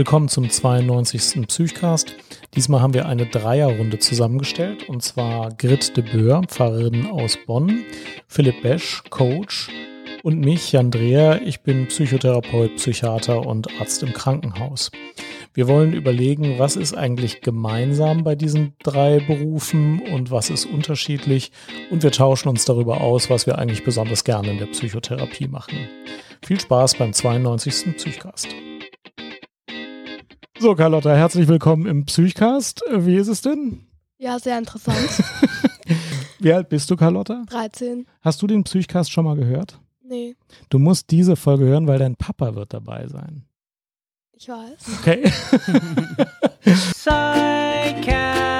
Willkommen zum 92. Psychcast. Diesmal haben wir eine Dreierrunde zusammengestellt und zwar Grit de Boer, Pfarrerin aus Bonn, Philipp Besch, Coach und mich, Jan Dreher. Ich bin Psychotherapeut, Psychiater und Arzt im Krankenhaus. Wir wollen überlegen, was ist eigentlich gemeinsam bei diesen drei Berufen und was ist unterschiedlich und wir tauschen uns darüber aus, was wir eigentlich besonders gerne in der Psychotherapie machen. Viel Spaß beim 92. Psychcast. So, Carlotta, herzlich willkommen im Psychcast. Wie ist es denn? Ja, sehr interessant. Wie alt bist du, Carlotta? 13. Hast du den Psychcast schon mal gehört? Nee, Du musst diese Folge hören, weil dein Papa wird dabei sein. ich weiß. Okay. Psychcast.de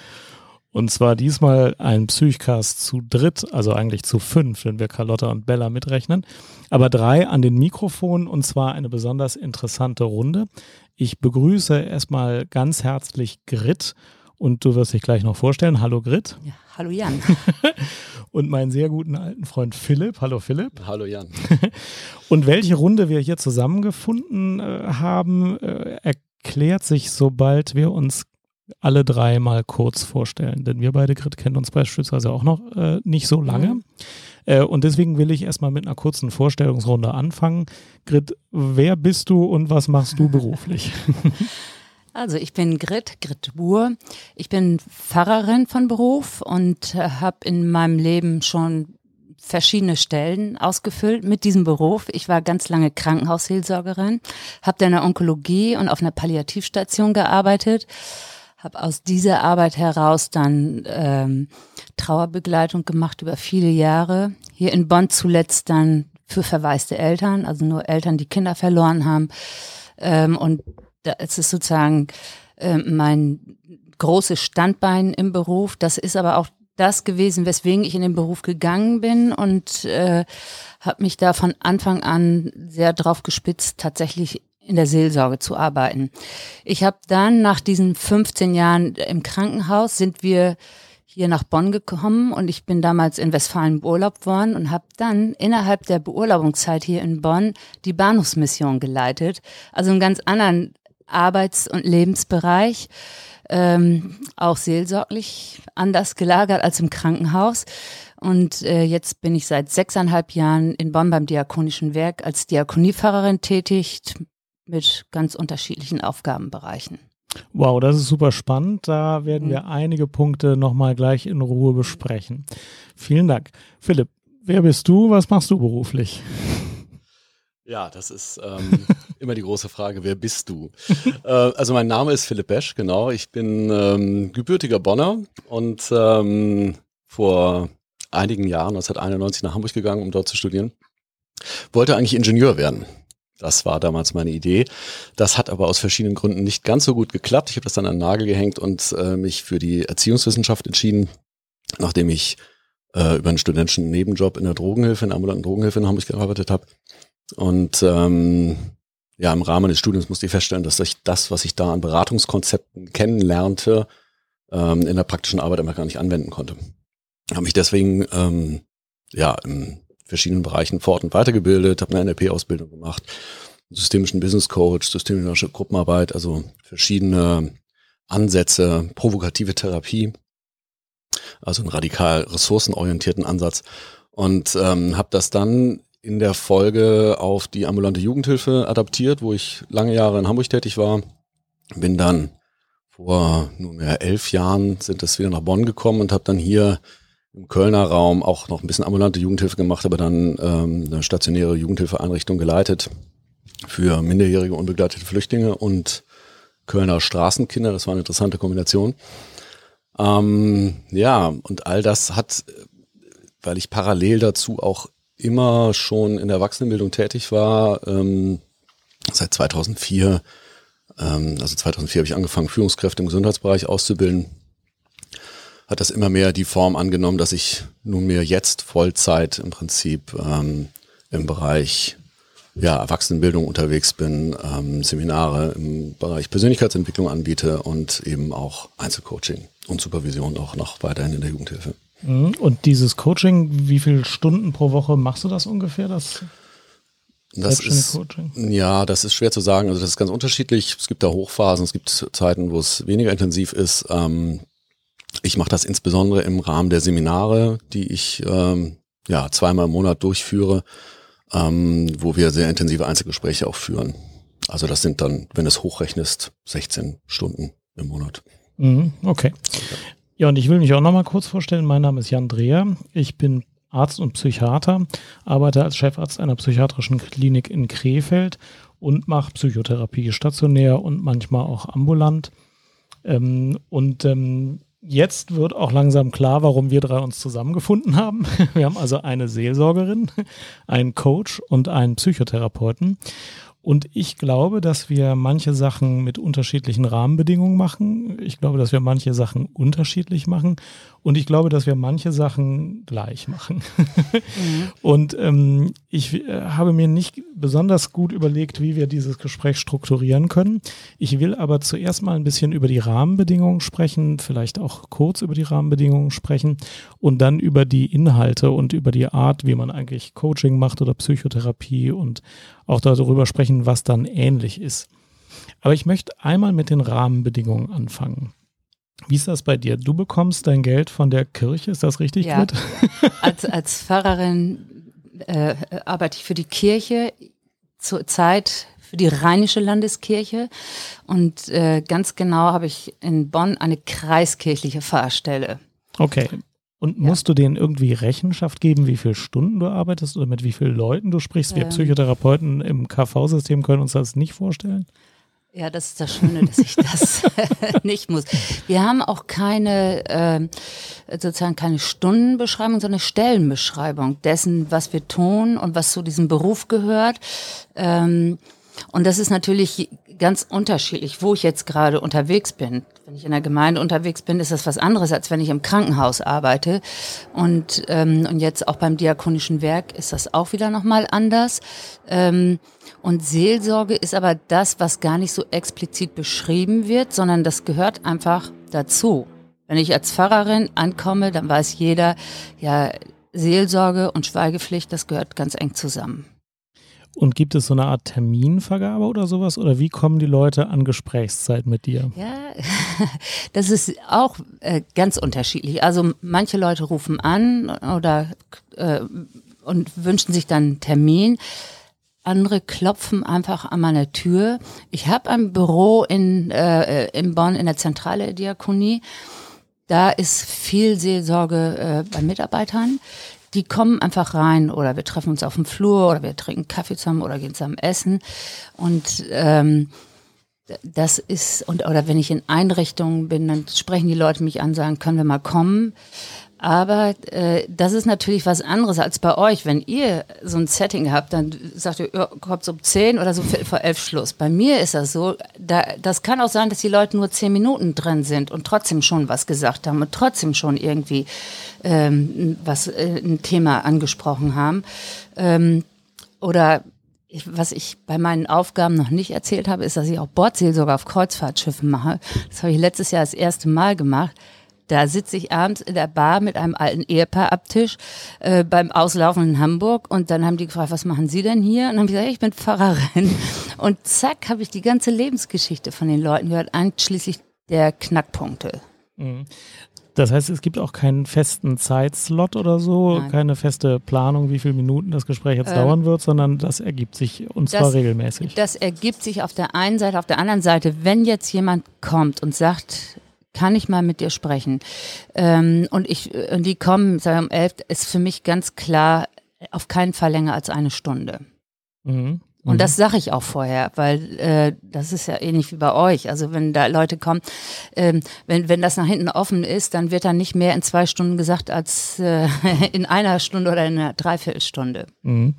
Und zwar diesmal ein Psychcast zu dritt, also eigentlich zu fünf, wenn wir Carlotta und Bella mitrechnen. Aber drei an den Mikrofonen und zwar eine besonders interessante Runde. Ich begrüße erstmal ganz herzlich Grit und du wirst dich gleich noch vorstellen. Hallo Grit. Ja, hallo Jan. Und meinen sehr guten alten Freund Philipp. Hallo Philipp. Hallo Jan. Und welche Runde wir hier zusammengefunden äh, haben, äh, erklärt sich, sobald wir uns alle drei mal kurz vorstellen. Denn wir beide, Grit, kennen uns beispielsweise auch noch äh, nicht so lange. Mhm. Äh, und deswegen will ich erstmal mit einer kurzen Vorstellungsrunde anfangen. Grit, wer bist du und was machst du beruflich? Also ich bin Grit, Grit Buhr. Ich bin Pfarrerin von Beruf und äh, habe in meinem Leben schon verschiedene Stellen ausgefüllt mit diesem Beruf. Ich war ganz lange Krankenhausseelsorgerin, habe dann in der Onkologie und auf einer Palliativstation gearbeitet, habe aus dieser Arbeit heraus dann ähm, Trauerbegleitung gemacht über viele Jahre. Hier in Bonn zuletzt dann für verwaiste Eltern, also nur Eltern, die Kinder verloren haben. Ähm, und da ist es sozusagen ähm, mein großes Standbein im Beruf. Das ist aber auch das gewesen, weswegen ich in den Beruf gegangen bin und äh, habe mich da von Anfang an sehr drauf gespitzt, tatsächlich in der Seelsorge zu arbeiten. Ich habe dann nach diesen 15 Jahren im Krankenhaus sind wir hier nach Bonn gekommen und ich bin damals in Westfalen beurlaubt worden und habe dann innerhalb der Beurlaubungszeit hier in Bonn die Bahnhofsmission geleitet. Also einen ganz anderen Arbeits- und Lebensbereich, ähm, auch seelsorglich anders gelagert als im Krankenhaus. Und äh, jetzt bin ich seit sechseinhalb Jahren in Bonn beim Diakonischen Werk als Diakoniepfarrerin tätig mit ganz unterschiedlichen Aufgabenbereichen. Wow, das ist super spannend. Da werden Mhm. wir einige Punkte nochmal gleich in Ruhe besprechen. Vielen Dank. Philipp, wer bist du? Was machst du beruflich? Ja, das ist ähm, immer die große Frage, wer bist du? äh, also mein Name ist Philipp Besch, genau. Ich bin ähm, gebürtiger Bonner und ähm, vor einigen Jahren, 1991, nach Hamburg gegangen, um dort zu studieren. Wollte eigentlich Ingenieur werden. Das war damals meine Idee. Das hat aber aus verschiedenen Gründen nicht ganz so gut geklappt. Ich habe das dann an den Nagel gehängt und äh, mich für die Erziehungswissenschaft entschieden, nachdem ich äh, über einen studentischen Nebenjob in der Drogenhilfe, in der ambulanten Drogenhilfe in Hamburg gearbeitet habe. Und ähm, ja, im Rahmen des Studiums musste ich feststellen, dass ich das, was ich da an Beratungskonzepten kennenlernte, ähm, in der praktischen Arbeit einfach gar nicht anwenden konnte. Habe mich deswegen ähm, ja in verschiedenen Bereichen fort und weitergebildet, habe eine NLP-Ausbildung gemacht, systemischen Business Coach, systemische Gruppenarbeit, also verschiedene Ansätze, provokative Therapie, also einen radikal ressourcenorientierten Ansatz und ähm, habe das dann in der Folge auf die ambulante Jugendhilfe adaptiert, wo ich lange Jahre in Hamburg tätig war. Bin dann vor nunmehr elf Jahren sind das wieder nach Bonn gekommen und habe dann hier im Kölner Raum auch noch ein bisschen ambulante Jugendhilfe gemacht, aber dann ähm, eine stationäre Jugendhilfeeinrichtung geleitet für minderjährige unbegleitete Flüchtlinge und Kölner Straßenkinder. Das war eine interessante Kombination. Ähm, ja, und all das hat, weil ich parallel dazu auch immer schon in der Erwachsenenbildung tätig war, ähm, seit 2004, ähm, also 2004 habe ich angefangen, Führungskräfte im Gesundheitsbereich auszubilden. Hat das immer mehr die Form angenommen, dass ich nunmehr jetzt Vollzeit im Prinzip ähm, im Bereich ja, Erwachsenenbildung unterwegs bin, ähm, Seminare im Bereich Persönlichkeitsentwicklung anbiete und eben auch Einzelcoaching und Supervision auch noch weiterhin in der Jugendhilfe. Mhm. Und dieses Coaching, wie viele Stunden pro Woche machst du das ungefähr? Das das ist, ja, das ist schwer zu sagen. Also das ist ganz unterschiedlich. Es gibt da Hochphasen, es gibt Zeiten, wo es weniger intensiv ist. Ähm, ich mache das insbesondere im Rahmen der Seminare, die ich ähm, ja zweimal im Monat durchführe, ähm, wo wir sehr intensive Einzelgespräche auch führen. Also das sind dann, wenn es hochrechnest, 16 Stunden im Monat. Mhm, okay. Ja, und ich will mich auch noch mal kurz vorstellen. Mein Name ist Jan Dreher. Ich bin Arzt und Psychiater, arbeite als Chefarzt einer psychiatrischen Klinik in Krefeld und mache Psychotherapie stationär und manchmal auch ambulant. Ähm, und ähm, jetzt wird auch langsam klar, warum wir drei uns zusammengefunden haben. Wir haben also eine Seelsorgerin, einen Coach und einen Psychotherapeuten. Und ich glaube, dass wir manche Sachen mit unterschiedlichen Rahmenbedingungen machen. Ich glaube, dass wir manche Sachen unterschiedlich machen. Und ich glaube, dass wir manche Sachen gleich machen. Mhm. Und ähm, ich äh, habe mir nicht besonders gut überlegt, wie wir dieses Gespräch strukturieren können. Ich will aber zuerst mal ein bisschen über die Rahmenbedingungen sprechen, vielleicht auch kurz über die Rahmenbedingungen sprechen und dann über die Inhalte und über die Art, wie man eigentlich Coaching macht oder Psychotherapie und auch darüber sprechen, was dann ähnlich ist. Aber ich möchte einmal mit den Rahmenbedingungen anfangen. Wie ist das bei dir? Du bekommst dein Geld von der Kirche, ist das richtig? Ja. als, als Pfarrerin äh, arbeite ich für die Kirche zurzeit für die Rheinische Landeskirche und äh, ganz genau habe ich in Bonn eine kreiskirchliche Pfarrstelle. Okay. Und ja. musst du denen irgendwie Rechenschaft geben, wie viele Stunden du arbeitest oder mit wie vielen Leuten du sprichst? Wir ähm. Psychotherapeuten im KV-System können uns das nicht vorstellen. Ja, das ist das Schöne, dass ich das nicht muss. Wir haben auch keine, äh, sozusagen keine Stundenbeschreibung, sondern Stellenbeschreibung dessen, was wir tun und was zu diesem Beruf gehört. Ähm, und das ist natürlich ganz unterschiedlich, wo ich jetzt gerade unterwegs bin. Wenn ich in der Gemeinde unterwegs bin, ist das was anderes, als wenn ich im Krankenhaus arbeite. Und, ähm, und jetzt auch beim diakonischen Werk ist das auch wieder nochmal anders. Ähm, und Seelsorge ist aber das, was gar nicht so explizit beschrieben wird, sondern das gehört einfach dazu. Wenn ich als Pfarrerin ankomme, dann weiß jeder, ja, Seelsorge und Schweigepflicht, das gehört ganz eng zusammen. Und gibt es so eine Art Terminvergabe oder sowas? Oder wie kommen die Leute an Gesprächszeit mit dir? Ja, das ist auch äh, ganz unterschiedlich. Also manche Leute rufen an oder äh, und wünschen sich dann einen Termin. Andere klopfen einfach an meine Tür. Ich habe ein Büro in, äh, in Bonn in der Zentrale Diakonie. Da ist viel Seelsorge äh, bei Mitarbeitern. Die kommen einfach rein oder wir treffen uns auf dem Flur oder wir trinken Kaffee zusammen oder gehen zusammen essen. Und ähm, das ist, und oder wenn ich in Einrichtungen bin, dann sprechen die Leute mich an, sagen, können wir mal kommen. Aber äh, das ist natürlich was anderes als bei euch. Wenn ihr so ein Setting habt, dann sagt ihr, kommt um zehn oder so vor elf Schluss. Bei mir ist das so, da, das kann auch sein, dass die Leute nur zehn Minuten drin sind und trotzdem schon was gesagt haben und trotzdem schon irgendwie ähm, was äh, ein Thema angesprochen haben. Ähm, oder ich, was ich bei meinen Aufgaben noch nicht erzählt habe, ist, dass ich auch Bordseelsorge auf Kreuzfahrtschiffen mache. Das habe ich letztes Jahr das erste Mal gemacht. Da sitze ich abends in der Bar mit einem alten Ehepaar ab Tisch äh, beim Auslaufen in Hamburg und dann haben die gefragt, was machen Sie denn hier? Und dann habe ich gesagt, ich bin Pfarrerin. Und zack, habe ich die ganze Lebensgeschichte von den Leuten gehört, einschließlich der Knackpunkte. Mhm. Das heißt, es gibt auch keinen festen Zeitslot oder so, Nein. keine feste Planung, wie viele Minuten das Gespräch jetzt ähm, dauern wird, sondern das ergibt sich und zwar das, regelmäßig. Das ergibt sich auf der einen Seite, auf der anderen Seite, wenn jetzt jemand kommt und sagt, kann ich mal mit dir sprechen? Ähm, und ich, und die kommen, sagen um elf, ist für mich ganz klar auf keinen Fall länger als eine Stunde. Mhm. Und das sage ich auch vorher, weil äh, das ist ja ähnlich wie bei euch. Also wenn da Leute kommen, ähm, wenn, wenn das nach hinten offen ist, dann wird dann nicht mehr in zwei Stunden gesagt als äh, in einer Stunde oder in einer Dreiviertelstunde. Mhm.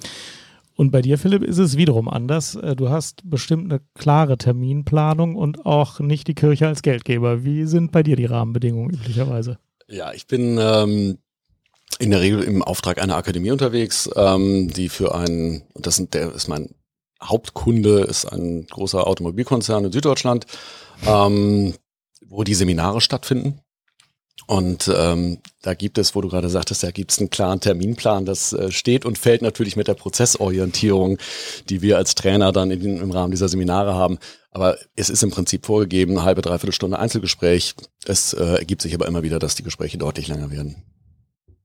Und bei dir, Philipp, ist es wiederum anders. Äh, du hast bestimmt eine klare Terminplanung und auch nicht die Kirche als Geldgeber. Wie sind bei dir die Rahmenbedingungen üblicherweise? Ja, ich bin ähm, in der Regel im Auftrag einer Akademie unterwegs, ähm, die für einen, und das sind, der ist mein Hauptkunde, ist ein großer Automobilkonzern in Süddeutschland, ähm, wo die Seminare stattfinden. Und ähm, da gibt es, wo du gerade sagtest, da gibt es einen klaren Terminplan. Das äh, steht und fällt natürlich mit der Prozessorientierung, die wir als Trainer dann in, im Rahmen dieser Seminare haben. Aber es ist im Prinzip vorgegeben, eine halbe, dreiviertel Stunde Einzelgespräch. Es äh, ergibt sich aber immer wieder, dass die Gespräche deutlich länger werden.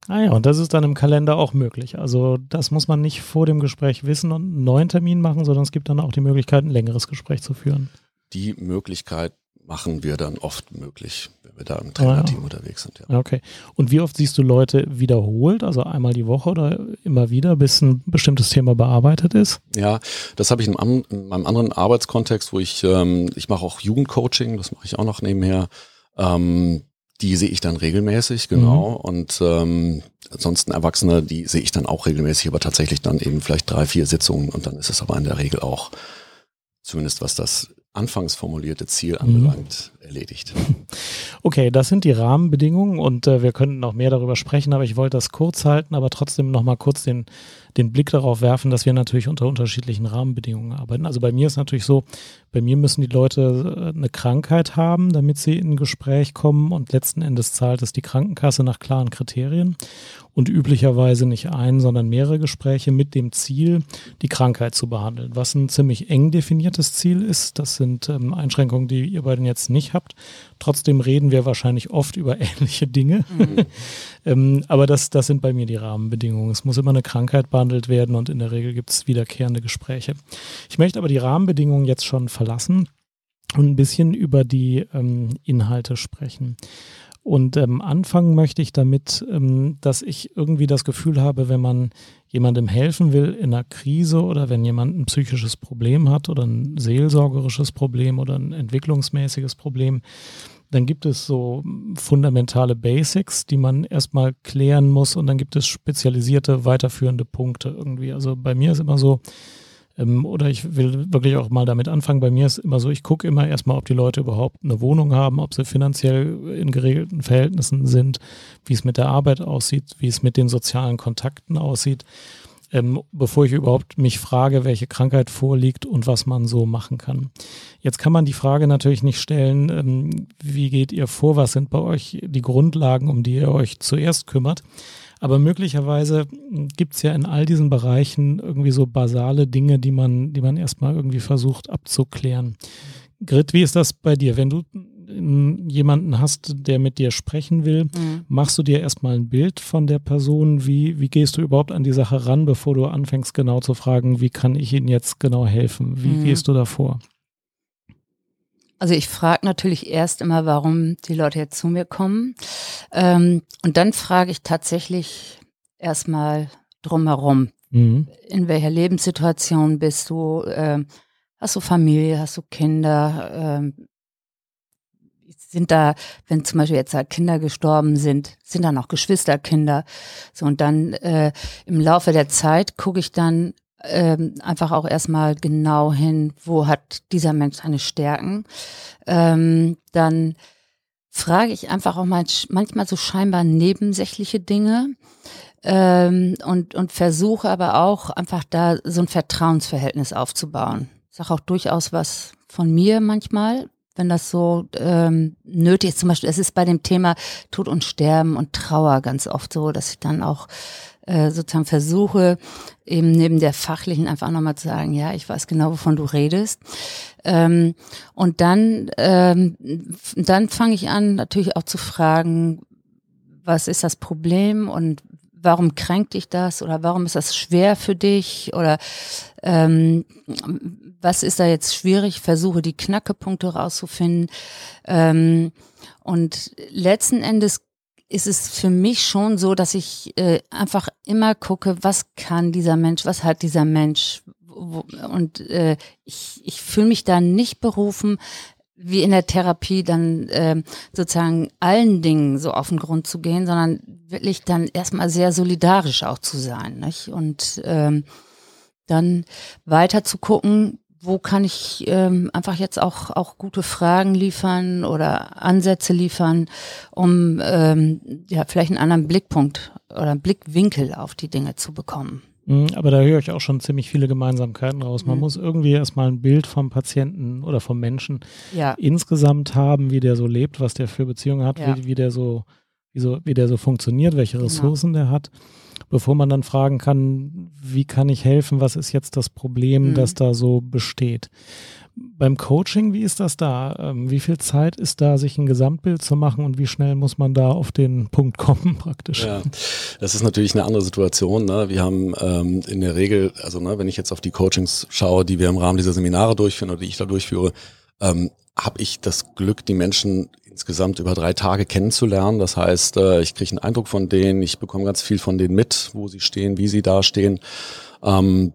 Ah ja, und das ist dann im Kalender auch möglich. Also das muss man nicht vor dem Gespräch wissen und einen neuen Termin machen, sondern es gibt dann auch die Möglichkeit, ein längeres Gespräch zu führen. Die Möglichkeit machen wir dann oft möglich, wenn wir da im Trainerteam ah, unterwegs sind. Ja. Okay. Und wie oft siehst du Leute wiederholt, also einmal die Woche oder immer wieder, bis ein bestimmtes Thema bearbeitet ist? Ja, das habe ich in, in, meinem anderen Arbeitskontext, wo ich, ähm, ich mache auch Jugendcoaching, das mache ich auch noch nebenher. Ähm, die sehe ich dann regelmäßig, genau. Mhm. Und ähm, ansonsten Erwachsene, die sehe ich dann auch regelmäßig, aber tatsächlich dann eben vielleicht drei, vier Sitzungen und dann ist es aber in der Regel auch, zumindest was das anfangs formulierte Ziel mhm. anbelangt, mhm. erledigt. Okay, das sind die Rahmenbedingungen und äh, wir könnten noch mehr darüber sprechen, aber ich wollte das kurz halten, aber trotzdem nochmal kurz den, den Blick darauf werfen, dass wir natürlich unter unterschiedlichen Rahmenbedingungen arbeiten. Also bei mir ist natürlich so, bei mir müssen die Leute äh, eine Krankheit haben, damit sie in ein Gespräch kommen und letzten Endes zahlt es die Krankenkasse nach klaren Kriterien und üblicherweise nicht ein, sondern mehrere Gespräche mit dem Ziel, die Krankheit zu behandeln, was ein ziemlich eng definiertes Ziel ist. Das sind ähm, Einschränkungen, die ihr beiden jetzt nicht habt. Trotzdem reden wir wahrscheinlich oft über ähnliche Dinge. Mhm. ähm, aber das, das sind bei mir die Rahmenbedingungen. Es muss immer eine Krankheit behandelt werden und in der Regel gibt es wiederkehrende Gespräche. Ich möchte aber die Rahmenbedingungen jetzt schon verlassen und ein bisschen über die ähm, Inhalte sprechen. Und ähm, anfangen möchte ich damit, ähm, dass ich irgendwie das Gefühl habe, wenn man jemandem helfen will in einer Krise oder wenn jemand ein psychisches Problem hat oder ein seelsorgerisches Problem oder ein entwicklungsmäßiges Problem, dann gibt es so fundamentale Basics, die man erstmal klären muss und dann gibt es spezialisierte weiterführende Punkte irgendwie. Also bei mir ist immer so, ähm, oder ich will wirklich auch mal damit anfangen. Bei mir ist immer so, ich gucke immer erstmal, ob die Leute überhaupt eine Wohnung haben, ob sie finanziell in geregelten Verhältnissen sind, wie es mit der Arbeit aussieht, wie es mit den sozialen Kontakten aussieht. Ähm, bevor ich überhaupt mich frage, welche Krankheit vorliegt und was man so machen kann. Jetzt kann man die Frage natürlich nicht stellen, ähm, wie geht ihr vor, was sind bei euch die Grundlagen, um die ihr euch zuerst kümmert. Aber möglicherweise gibt es ja in all diesen Bereichen irgendwie so basale Dinge, die man, die man erstmal irgendwie versucht abzuklären. Grit, wie ist das bei dir? Wenn du jemanden hast, der mit dir sprechen will, mhm. machst du dir erstmal ein Bild von der Person? Wie, wie gehst du überhaupt an die Sache ran, bevor du anfängst genau zu fragen, wie kann ich Ihnen jetzt genau helfen? Wie mhm. gehst du davor? Also ich frage natürlich erst immer, warum die Leute jetzt zu mir kommen. Ähm, und dann frage ich tatsächlich erstmal drumherum. Mhm. In welcher Lebenssituation bist du? Ähm, hast du Familie? Hast du Kinder? Ähm, sind da, wenn zum Beispiel jetzt halt Kinder gestorben sind, sind da noch Geschwisterkinder? So und dann äh, im Laufe der Zeit gucke ich dann, ähm, einfach auch erstmal genau hin, wo hat dieser Mensch seine Stärken. Ähm, dann frage ich einfach auch mal, manchmal so scheinbar nebensächliche Dinge ähm, und, und versuche aber auch einfach da so ein Vertrauensverhältnis aufzubauen. Ich sage auch durchaus was von mir manchmal, wenn das so ähm, nötig ist. Zum Beispiel, es ist bei dem Thema Tod und Sterben und Trauer ganz oft so, dass ich dann auch äh, sozusagen versuche, eben neben der fachlichen einfach nochmal zu sagen, ja, ich weiß genau, wovon du redest. Ähm, und dann, ähm, dann fange ich an, natürlich auch zu fragen, was ist das Problem und warum kränkt dich das oder warum ist das schwer für dich oder ähm, was ist da jetzt schwierig? Versuche die Knackepunkte rauszufinden. Ähm, und letzten Endes ist es für mich schon so, dass ich äh, einfach immer gucke, was kann dieser Mensch, was hat dieser Mensch. Und äh, ich, ich fühle mich da nicht berufen, wie in der Therapie dann äh, sozusagen allen Dingen so auf den Grund zu gehen, sondern wirklich dann erstmal sehr solidarisch auch zu sein. Nicht? Und ähm, dann weiter zu gucken, wo kann ich ähm, einfach jetzt auch, auch gute Fragen liefern oder Ansätze liefern, um ähm, ja vielleicht einen anderen Blickpunkt oder Blickwinkel auf die Dinge zu bekommen. Mhm, aber da höre ich auch schon ziemlich viele Gemeinsamkeiten raus. Man mhm. muss irgendwie erstmal ein Bild vom Patienten oder vom Menschen ja. insgesamt haben, wie der so lebt, was der für Beziehungen hat, ja. wie, wie, der so, wie, so, wie der so funktioniert, welche genau. Ressourcen genau. der hat, bevor man dann fragen kann, wie kann ich helfen, was ist jetzt das Problem, mhm. das da so besteht beim Coaching, wie ist das da? Ähm, wie viel Zeit ist da, sich ein Gesamtbild zu machen und wie schnell muss man da auf den Punkt kommen praktisch? Ja, das ist natürlich eine andere Situation. Ne? Wir haben ähm, in der Regel, also ne, wenn ich jetzt auf die Coachings schaue, die wir im Rahmen dieser Seminare durchführen oder die ich da durchführe, ähm, habe ich das Glück, die Menschen insgesamt über drei Tage kennenzulernen. Das heißt, äh, ich kriege einen Eindruck von denen, ich bekomme ganz viel von denen mit, wo sie stehen, wie sie da stehen. Ähm,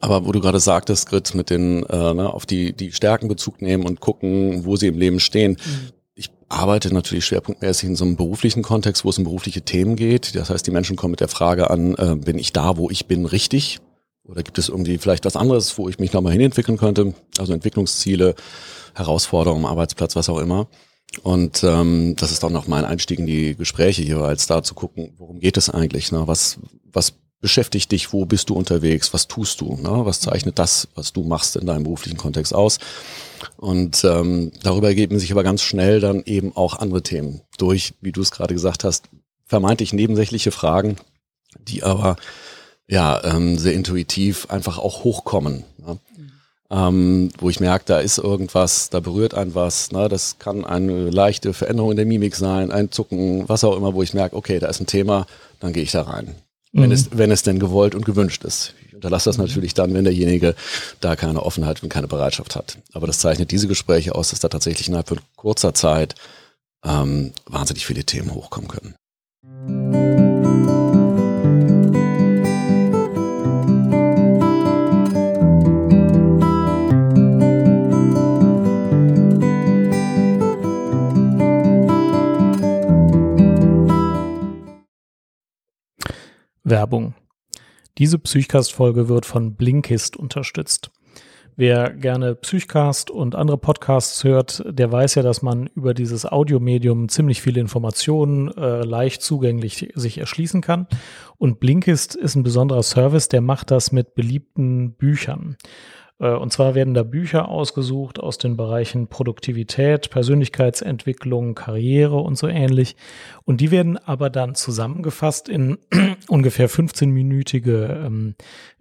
aber wo du gerade sagtest, Grit, mit den äh, ne, auf die die Stärken Bezug nehmen und gucken, wo sie im Leben stehen. Mhm. Ich arbeite natürlich schwerpunktmäßig in so einem beruflichen Kontext, wo es um berufliche Themen geht. Das heißt, die Menschen kommen mit der Frage an, äh, bin ich da, wo ich bin, richtig? Oder gibt es irgendwie vielleicht was anderes, wo ich mich nochmal hinentwickeln könnte? Also Entwicklungsziele, Herausforderungen, Arbeitsplatz, was auch immer. Und ähm, das ist auch mein Einstieg in die Gespräche jeweils, da zu gucken, worum geht es eigentlich? Ne? Was, was beschäftigt dich, wo bist du unterwegs, was tust du, ne? was zeichnet das, was du machst in deinem beruflichen Kontext aus. Und ähm, darüber ergeben sich aber ganz schnell dann eben auch andere Themen durch, wie du es gerade gesagt hast, vermeintlich nebensächliche Fragen, die aber ja ähm, sehr intuitiv einfach auch hochkommen. Ne? Ähm, wo ich merke, da ist irgendwas, da berührt ein was, ne? das kann eine leichte Veränderung in der Mimik sein, ein Zucken, was auch immer, wo ich merke, okay, da ist ein Thema, dann gehe ich da rein wenn, mhm. es, wenn es denn gewollt und gewünscht ist. Ich unterlasse das natürlich dann, wenn derjenige da keine Offenheit und keine Bereitschaft hat. Aber das zeichnet diese Gespräche aus, dass da tatsächlich innerhalb von kurzer Zeit ähm, wahnsinnig viele Themen hochkommen können. Werbung. Diese Psychcast-Folge wird von Blinkist unterstützt. Wer gerne Psychcast und andere Podcasts hört, der weiß ja, dass man über dieses Audiomedium ziemlich viele Informationen äh, leicht zugänglich sich erschließen kann. Und Blinkist ist ein besonderer Service, der macht das mit beliebten Büchern. Äh, und zwar werden da Bücher ausgesucht aus den Bereichen Produktivität, Persönlichkeitsentwicklung, Karriere und so ähnlich. Und die werden aber dann zusammengefasst in ungefähr 15-minütige ähm,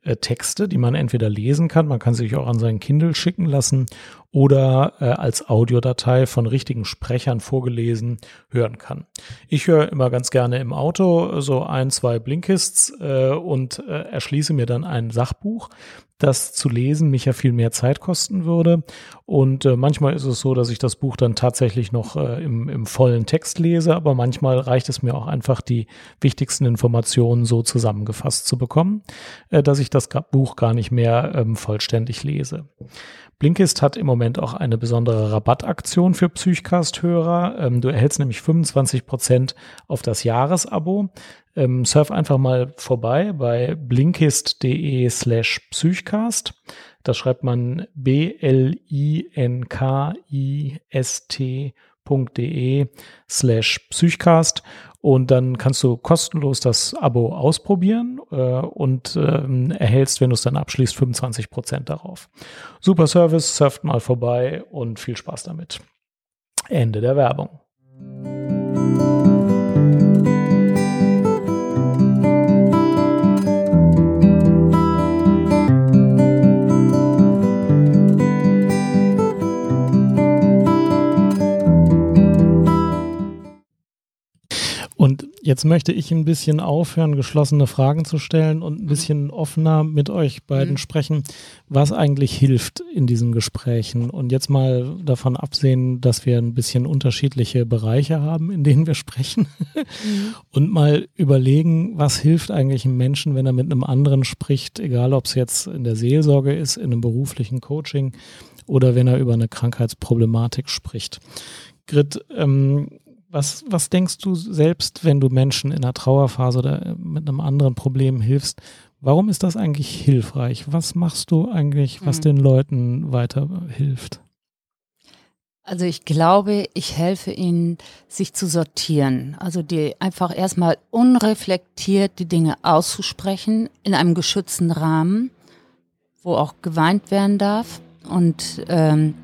äh, Texte, die man entweder lesen kann, man kann sich auch an seinen Kindle schicken lassen oder äh, als Audiodatei von richtigen Sprechern vorgelesen hören kann. Ich höre immer ganz gerne im Auto so ein, zwei Blinkists äh, und äh, erschließe mir dann ein Sachbuch das zu lesen mich ja viel mehr Zeit kosten würde. Und äh, manchmal ist es so, dass ich das Buch dann tatsächlich noch äh, im, im vollen Text lese, aber manchmal reicht es mir auch einfach, die wichtigsten Informationen so zusammengefasst zu bekommen, äh, dass ich das Buch gar nicht mehr ähm, vollständig lese. Blinkist hat im Moment auch eine besondere Rabattaktion für Psychcast-Hörer. Ähm, du erhältst nämlich 25 Prozent auf das Jahresabo. Ähm, surf einfach mal vorbei bei blinkist.de slash Psychcast. Das schreibt man B-L-I-N-K-I-S-T.de slash Psychcast und dann kannst du kostenlos das Abo ausprobieren äh, und äh, erhältst, wenn du es dann abschließt, 25 Prozent darauf. Super Service, surft mal vorbei und viel Spaß damit. Ende der Werbung. Jetzt möchte ich ein bisschen aufhören, geschlossene Fragen zu stellen und ein bisschen offener mit euch beiden mhm. sprechen, was eigentlich hilft in diesen Gesprächen. Und jetzt mal davon absehen, dass wir ein bisschen unterschiedliche Bereiche haben, in denen wir sprechen. Mhm. Und mal überlegen, was hilft eigentlich einem Menschen, wenn er mit einem anderen spricht, egal ob es jetzt in der Seelsorge ist, in einem beruflichen Coaching oder wenn er über eine Krankheitsproblematik spricht. Grit, ähm, was, was denkst du selbst, wenn du Menschen in einer Trauerphase oder mit einem anderen Problem hilfst? Warum ist das eigentlich hilfreich? Was machst du eigentlich, was Mhm. den Leuten weiterhilft? Also ich glaube, ich helfe ihnen, sich zu sortieren. Also die einfach erstmal unreflektiert die Dinge auszusprechen in einem geschützten Rahmen, wo auch geweint werden darf und ähm,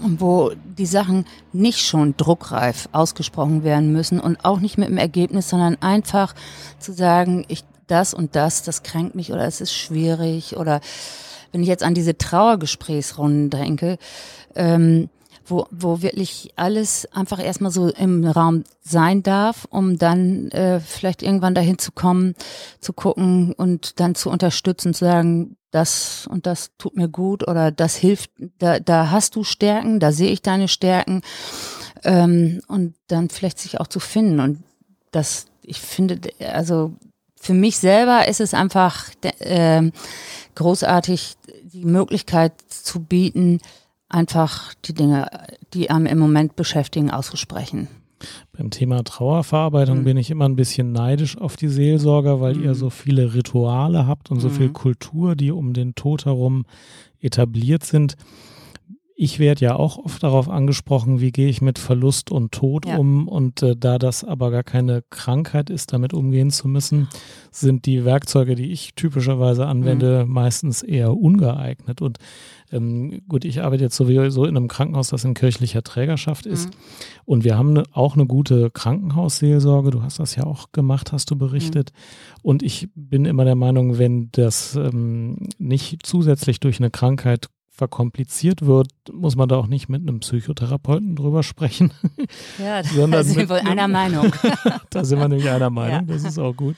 wo die Sachen nicht schon druckreif ausgesprochen werden müssen und auch nicht mit dem Ergebnis, sondern einfach zu sagen, ich das und das, das kränkt mich oder es ist schwierig oder wenn ich jetzt an diese Trauergesprächsrunden denke, ähm, wo, wo wirklich alles einfach erstmal so im Raum sein darf, um dann äh, vielleicht irgendwann dahin zu kommen, zu gucken und dann zu unterstützen, zu sagen, das und das tut mir gut oder das hilft, da, da hast du Stärken, da sehe ich deine Stärken ähm, und dann vielleicht sich auch zu finden. Und das, ich finde, also für mich selber ist es einfach äh, großartig, die Möglichkeit zu bieten, einfach die Dinge, die einem im Moment beschäftigen, auszusprechen. Beim Thema Trauerverarbeitung Mhm. bin ich immer ein bisschen neidisch auf die Seelsorger, weil ihr Mhm. so viele Rituale habt und so Mhm. viel Kultur, die um den Tod herum etabliert sind. Ich werde ja auch oft darauf angesprochen, wie gehe ich mit Verlust und Tod Ja. um. Und äh, da das aber gar keine Krankheit ist, damit umgehen zu müssen, sind die Werkzeuge, die ich typischerweise anwende, Mhm. meistens eher ungeeignet. Und ähm, gut, ich arbeite jetzt sowieso in einem Krankenhaus, das in kirchlicher Trägerschaft ist. Mhm. Und wir haben ne, auch eine gute Krankenhausseelsorge. Du hast das ja auch gemacht, hast du berichtet. Und ich bin immer der Meinung, wenn das ähm, nicht zusätzlich durch eine Krankheit verkompliziert wird, muss man da auch nicht mit einem Psychotherapeuten drüber sprechen. Ja, da sind wir wohl einer Meinung. da sind wir nämlich einer Meinung, Ja. das ist auch gut.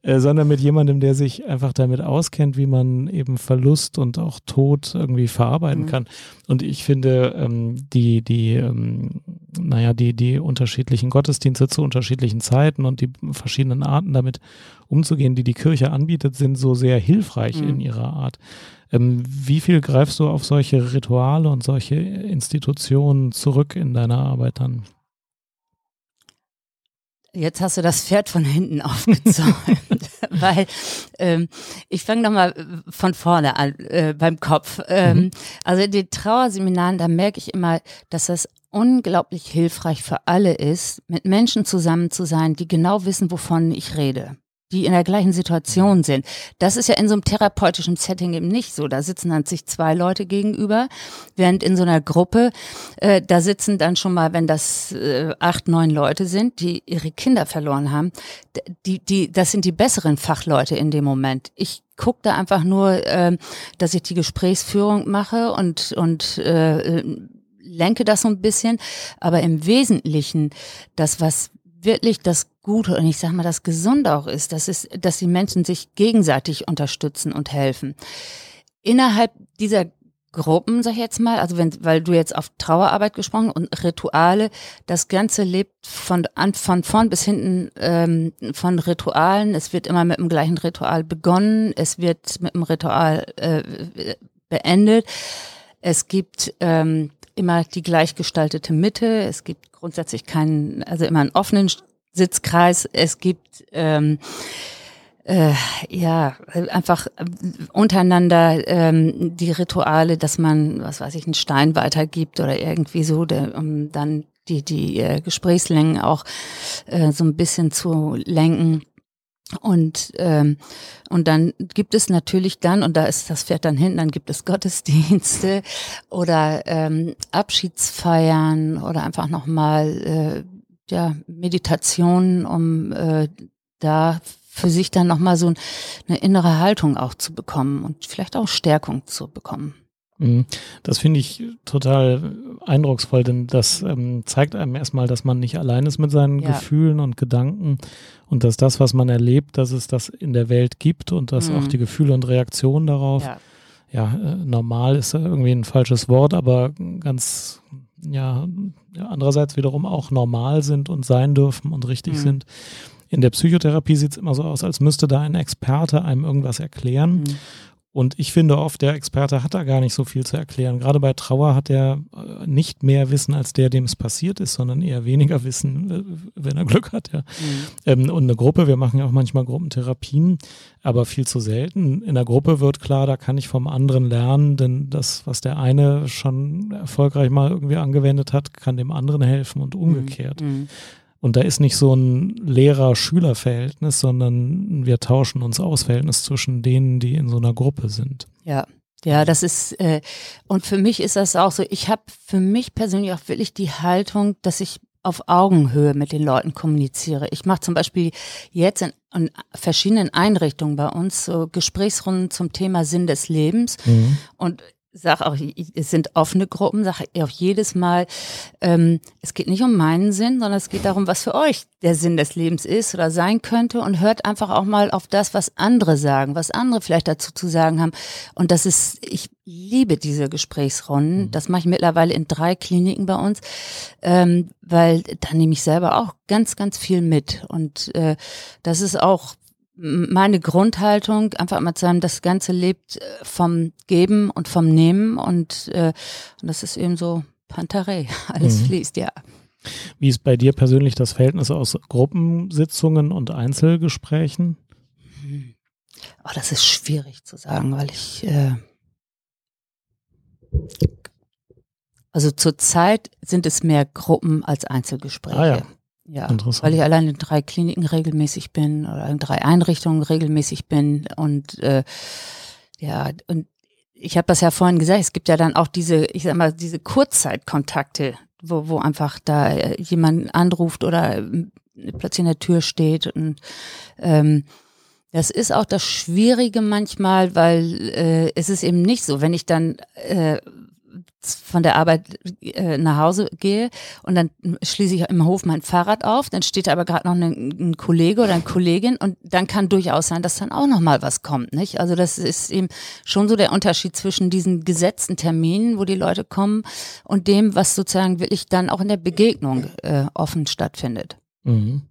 Äh, sondern mit jemandem, der sich einfach damit auskennt, wie man eben Verlust und auch Tod irgendwie verarbeiten Mhm. kann. Und ich finde, ähm, die, die, ähm, naja, die, die unterschiedlichen Gottesdienste zu unterschiedlichen Zeiten und die verschiedenen Arten damit umzugehen, die die Kirche anbietet, sind so sehr hilfreich Mhm. in ihrer Art. Ähm, wie viel greifst du auf solche Rituale und solche Institutionen zurück in deiner Arbeit dann? Jetzt hast du das Pferd von hinten aufgezäumt, weil ähm, ich fange nochmal von vorne an, äh, beim Kopf. Ähm, Mhm. Also in den Trauerseminaren, da merke ich immer, dass das unglaublich hilfreich für alle ist, mit Menschen zusammen zu sein, die genau wissen, wovon ich rede die in der gleichen Situation sind. Das ist ja in so einem therapeutischen Setting eben nicht so. Da sitzen dann sich zwei Leute gegenüber, während in so einer Gruppe, äh, da sitzen dann schon mal, wenn das äh, acht, neun Leute sind, die ihre Kinder verloren haben, die, die, das sind die besseren Fachleute in dem Moment. Ich gucke da einfach nur, ähm, dass ich die Gesprächsführung mache und, und äh, äh, lenke das so ein bisschen. Aber im Wesentlichen, das, was wirklich das Gute und ich sage mal das Gesunde auch ist, das ist, dass die Menschen sich gegenseitig unterstützen und helfen. Innerhalb dieser Gruppen, sag ich jetzt mal, also wenn, weil du jetzt auf Trauerarbeit gesprochen und Rituale, das Ganze lebt von, an, von vorn bis hinten ähm, von Ritualen. Es wird immer mit dem gleichen Ritual begonnen, es wird mit dem Ritual äh, beendet. Es gibt ähm, immer die gleichgestaltete Mitte. Es gibt grundsätzlich keinen, also immer einen offenen Sitzkreis. Es gibt ähm, äh, ja einfach untereinander ähm, die Rituale, dass man, was weiß ich, einen Stein weitergibt oder irgendwie so, der, um dann die die äh, Gesprächslängen auch äh, so ein bisschen zu lenken. Und, ähm, und dann gibt es natürlich dann, und da ist das Pferd dann hinten, dann gibt es Gottesdienste oder ähm, Abschiedsfeiern oder einfach nochmal äh, ja, Meditationen, um äh, da für sich dann nochmal so eine innere Haltung auch zu bekommen und vielleicht auch Stärkung zu bekommen. Mhm. Das finde ich total eindrucksvoll, denn das ähm, zeigt einem erstmal, dass man nicht allein ist mit seinen Ja. Gefühlen und Gedanken und dass das, was man erlebt, dass es das in der Welt gibt und dass Mhm. auch die Gefühle und Reaktionen darauf, Ja. ja, äh, normal ist ja irgendwie ein falsches Wort, aber ganz, ja, ja, andererseits wiederum auch normal sind und sein dürfen und richtig Mhm. sind. In der Psychotherapie sieht es immer so aus, als müsste da ein Experte einem irgendwas erklären. Mhm. Und ich finde oft, der Experte hat da gar nicht so viel zu erklären. Gerade bei Trauer hat er äh, nicht mehr Wissen als der, dem es passiert ist, sondern eher weniger Wissen, wenn er Glück hat. Ja. Mhm. Ähm, und eine Gruppe, wir machen ja auch manchmal Gruppentherapien, aber viel zu selten. In der Gruppe wird klar, da kann ich vom anderen lernen, denn das, was der eine schon erfolgreich mal irgendwie angewendet hat, kann dem anderen helfen und umgekehrt. Mhm. Und da ist nicht so ein Lehrer-Schüler-Verhältnis, sondern wir tauschen uns aus, Verhältnis zwischen denen, die in so einer Gruppe sind. Ja, ja, das ist, äh, und für mich ist das auch so, ich habe für mich persönlich auch wirklich die Haltung, dass ich auf Augenhöhe mit den Leuten kommuniziere. Ich mache zum Beispiel jetzt in, in, verschiedenen Einrichtungen bei uns so Gesprächsrunden zum Thema Sinn des Lebens. Mhm. Und sage auch, es sind offene Gruppen, sage ich auch jedes Mal, ähm, es geht nicht um meinen Sinn, sondern es geht darum, was für euch der Sinn des Lebens ist oder sein könnte und hört einfach auch mal auf das, was andere sagen, was andere vielleicht dazu zu sagen haben. Und das ist, ich liebe diese Gesprächsrunden. Mhm. Das mache ich mittlerweile in drei Kliniken bei uns, ähm, weil da nehme ich selber auch ganz, ganz viel mit. Und äh, das ist auch meine Grundhaltung, einfach mal zu sagen, das Ganze lebt äh, vom Geben und vom Nehmen und, äh, und das ist eben so Pantarei, alles mhm. fließt, ja. Wie ist bei dir persönlich das Verhältnis aus Gruppensitzungen und Einzelgesprächen? Oh, das ist schwierig zu sagen, weil ich äh, also zurzeit sind es mehr Gruppen als Einzelgespräche. Ah, ja. Ja, weil ich allein in drei Kliniken regelmäßig bin oder in drei Einrichtungen regelmäßig bin und äh, ja, und ich habe das ja vorhin gesagt, es gibt ja dann auch diese, ich sag mal, diese Kurzzeitkontakte, wo, wo einfach da äh, jemand anruft oder äh, plötzlich in der Tür steht und ähm, das ist auch das Schwierige manchmal, weil äh, es ist eben nicht so, wenn ich dann äh, von der Arbeit äh, nach Hause gehe und dann schließe ich im Hof mein Fahrrad auf, dann steht da aber gerade noch ein, ein, Kollege oder eine Kollegin und dann kann durchaus sein, dass dann auch noch mal was kommt, nicht? Also das ist eben schon so der Unterschied zwischen diesen gesetzten Terminen, wo die Leute kommen und dem, was sozusagen wirklich dann auch in der Begegnung äh, offen stattfindet. Mhm.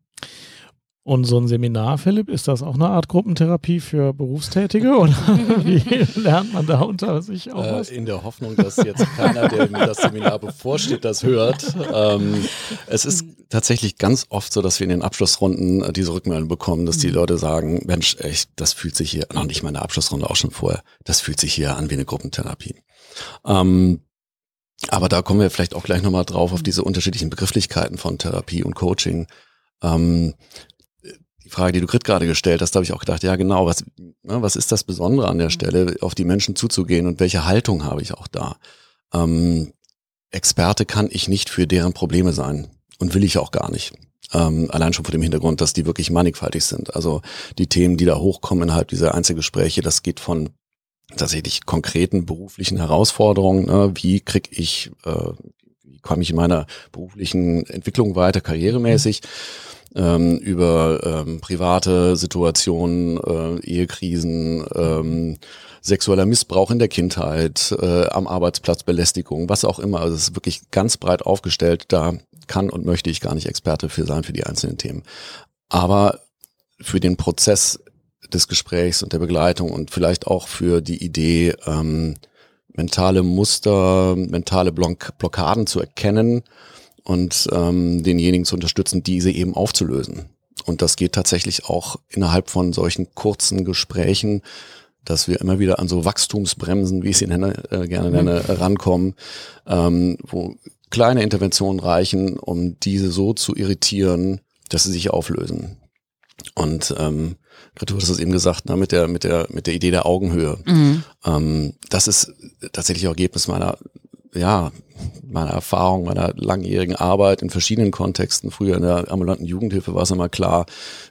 Und so ein Seminar, Philipp, ist das auch eine Art Gruppentherapie für Berufstätige oder wie lernt man da unter sich auch was? Äh, in der Hoffnung, dass jetzt keiner, der mir das Seminar bevorsteht, das hört. Ähm, es ist tatsächlich ganz oft so, dass wir in den Abschlussrunden äh, diese Rückmeldung bekommen, dass die mhm. Leute sagen, Mensch, echt, das fühlt sich hier, noch nicht meine Abschlussrunde, auch schon vorher, das fühlt sich hier an wie eine Gruppentherapie. Ähm, aber da kommen wir vielleicht auch gleich nochmal drauf auf diese unterschiedlichen Begrifflichkeiten von Therapie und Coaching. Ähm, die Frage, die du gerade gestellt hast, habe ich auch gedacht, ja genau, was, ne, was ist das Besondere an der mhm. Stelle, auf die Menschen zuzugehen und welche Haltung habe ich auch da? Ähm, Experte kann ich nicht für deren Probleme sein und will ich auch gar nicht. Ähm, allein schon vor dem Hintergrund, dass die wirklich mannigfaltig sind. Also die Themen, die da hochkommen innerhalb dieser Einzelgespräche, das geht von tatsächlich konkreten beruflichen Herausforderungen. Ne? Wie krieg ich, äh, wie komme ich in meiner beruflichen Entwicklung weiter, karrieremäßig? Ähm, über ähm, private Situationen, äh, Ehekrisen, ähm, sexueller Missbrauch in der Kindheit, äh, am Arbeitsplatz Belästigung, was auch immer. Also es ist wirklich ganz breit aufgestellt. Da kann und möchte ich gar nicht Experte für sein für die einzelnen Themen. Aber für den Prozess des Gesprächs und der Begleitung und vielleicht auch für die Idee, ähm, mentale Muster, mentale Block Blockaden zu erkennen und ähm, denjenigen zu unterstützen, diese eben aufzulösen. Und das geht tatsächlich auch innerhalb von solchen kurzen Gesprächen, dass wir immer wieder an so Wachstumsbremsen, wie ich sie nenne, äh, gerne nenne, mhm. rankommen, ähm, wo kleine Interventionen reichen, um diese so zu irritieren, dass sie sich auflösen. Und ähm, du hast es eben gesagt, ne, mit der mit der mit der Idee der Augenhöhe. Mhm. Ähm, das ist tatsächlich auch Ergebnis meiner ja, meiner Erfahrung, meiner langjährigen Arbeit in verschiedenen Kontexten, früher in der ambulanten Jugendhilfe war es immer klar,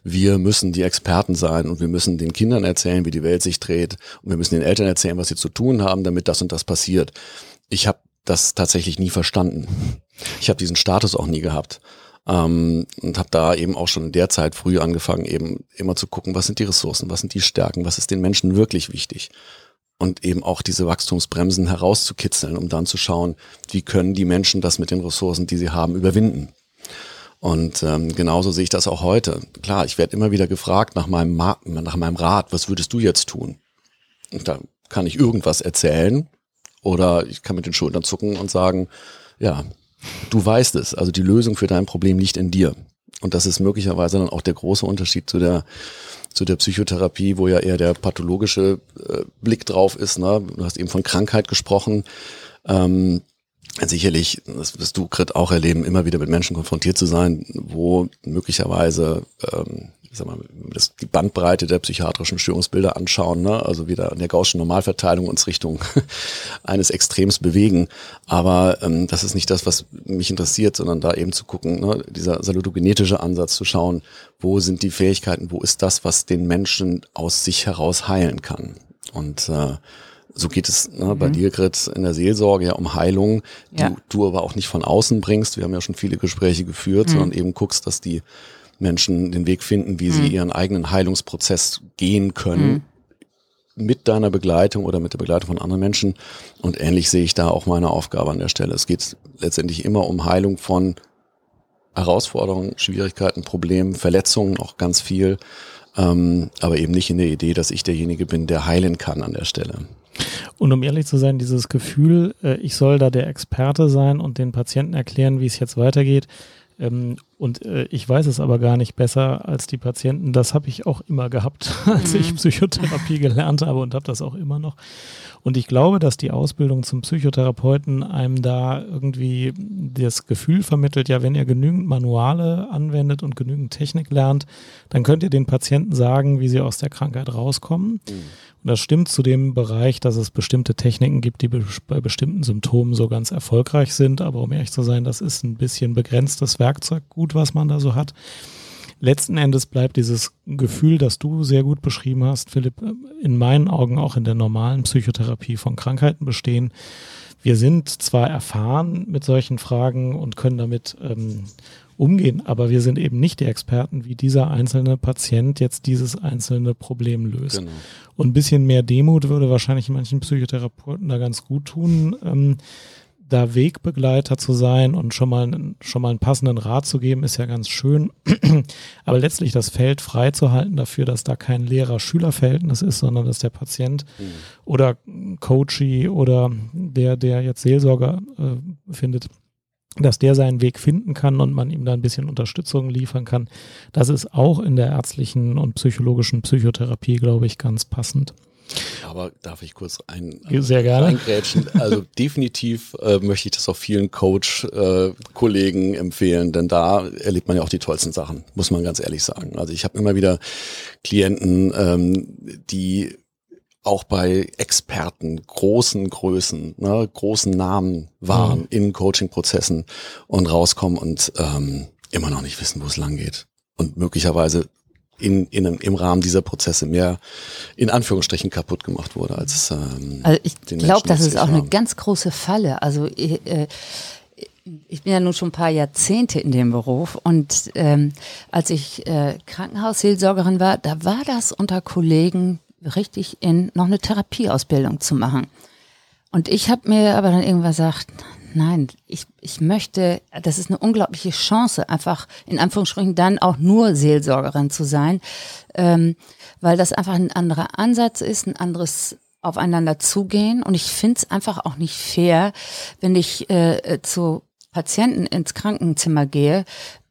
wir müssen die Experten sein und wir müssen den Kindern erzählen, wie die Welt sich dreht und wir müssen den Eltern erzählen, was sie zu tun haben, damit das und das passiert. Ich habe das tatsächlich nie verstanden. Ich habe diesen Status auch nie gehabt. Ähm, und habe da eben auch schon in der Zeit früh angefangen, eben immer zu gucken, was sind die Ressourcen, was sind die Stärken, was ist den Menschen wirklich wichtig und eben auch diese Wachstumsbremsen herauszukitzeln, um dann zu schauen, wie können die Menschen das mit den Ressourcen, die sie haben, überwinden. Und ähm, genauso sehe ich das auch heute. Klar, ich werde immer wieder gefragt nach meinem, Ma nach meinem Rat, was würdest du jetzt tun? Und da kann ich irgendwas erzählen oder ich kann mit den Schultern zucken und sagen, ja, du weißt es. Also die Lösung für dein Problem liegt in dir. Und das ist möglicherweise dann auch der große Unterschied zu der zu der Psychotherapie, wo ja eher der pathologische äh, Blick drauf ist. Ne? Du hast eben von Krankheit gesprochen. Ähm, sicherlich, das wirst du, Grit, auch erleben, immer wieder mit Menschen konfrontiert zu sein, wo möglicherweise ähm, ich sag mal, das, die Bandbreite der psychiatrischen Störungsbilder anschauen, ne? also wieder in der gaußschen Normalverteilung uns Richtung eines Extrems bewegen. Aber ähm, das ist nicht das, was mich interessiert, sondern da eben zu gucken, ne? dieser salutogenetische Ansatz zu schauen, wo sind die Fähigkeiten, wo ist das, was den Menschen aus sich heraus heilen kann. Und äh, so geht es ne, bei mhm. dir, Grit, in der Seelsorge ja um Heilung, die ja. du aber auch nicht von außen bringst. Wir haben ja schon viele Gespräche geführt, mhm. sondern eben guckst, dass die Menschen den Weg finden, wie mhm. sie ihren eigenen Heilungsprozess gehen können. Mhm. Mit deiner Begleitung oder mit der Begleitung von anderen Menschen. Und ähnlich sehe ich da auch meine Aufgabe an der Stelle. Es geht letztendlich immer um Heilung von Herausforderungen, Schwierigkeiten, Problemen, Verletzungen, auch ganz viel. Ähm, aber eben nicht in der Idee, dass ich derjenige bin, der heilen kann an der Stelle. Und um ehrlich zu sein, dieses Gefühl, äh, ich soll da der Experte sein und den Patienten erklären, wie es jetzt weitergeht, ähm, und äh, ich weiß es aber gar nicht besser als die Patienten. Das habe ich auch immer gehabt, als ich mhm. Psychotherapie gelernt habe und habe das auch immer noch. Und ich glaube, dass die Ausbildung zum Psychotherapeuten einem da irgendwie das Gefühl vermittelt, ja, wenn ihr genügend Manuale anwendet und genügend Technik lernt, dann könnt ihr den Patienten sagen, wie sie aus der Krankheit rauskommen. Mhm. Und das stimmt zu dem Bereich, dass es bestimmte Techniken gibt, die bei bestimmten Symptomen so ganz erfolgreich sind. Aber um ehrlich zu sein, das ist ein bisschen begrenztes Werkzeuggut, was man da so hat. Letzten Endes bleibt dieses Gefühl, das du sehr gut beschrieben hast, Philipp, in meinen Augen auch in der normalen Psychotherapie von Krankheiten bestehen. Wir sind zwar erfahren mit solchen Fragen und können damit ähm, umgehen. Aber wir sind eben nicht die Experten, wie dieser einzelne Patient jetzt dieses einzelne Problem löst. Genau. Und ein bisschen mehr Demut würde wahrscheinlich manchen Psychotherapeuten da ganz gut tun. Ähm, da Wegbegleiter zu sein und schon mal, schon mal einen passenden Rat zu geben, ist ja ganz schön. Aber letztlich das Feld freizuhalten dafür, dass da kein Lehrer-Schüler-Verhältnis ist, sondern dass der Patient mhm. oder Coachie oder der, der jetzt Seelsorger äh, findet, dass der seinen Weg finden kann und man ihm da ein bisschen Unterstützung liefern kann. Das ist auch in der ärztlichen und psychologischen Psychotherapie, glaube ich, ganz passend. Aber darf ich kurz ein Sehr gerne. eingrätschen? Also definitiv äh, möchte ich das auch vielen Coach-Kollegen äh, empfehlen, denn da erlebt man ja auch die tollsten Sachen, muss man ganz ehrlich sagen. Also ich habe immer wieder Klienten, ähm, die auch bei Experten, großen Größen, ne, großen Namen waren mhm. in Coaching-Prozessen und rauskommen und ähm, immer noch nicht wissen, wo es lang geht. Und möglicherweise in, in, im Rahmen dieser Prozesse mehr in Anführungsstrichen kaputt gemacht wurde, als ähm, Also ich glaube, das ist auch haben. eine ganz große Falle. Also äh, ich bin ja nun schon ein paar Jahrzehnte in dem Beruf und ähm, als ich äh, Krankenhausseelsorgerin war, da war das unter Kollegen richtig in noch eine Therapieausbildung zu machen. Und ich habe mir aber dann irgendwann gesagt, nein, ich, ich möchte, das ist eine unglaubliche Chance, einfach in Anführungsstrichen dann auch nur Seelsorgerin zu sein, ähm, weil das einfach ein anderer Ansatz ist, ein anderes aufeinander zugehen. Und ich finde es einfach auch nicht fair, wenn ich äh, zu Patienten ins Krankenzimmer gehe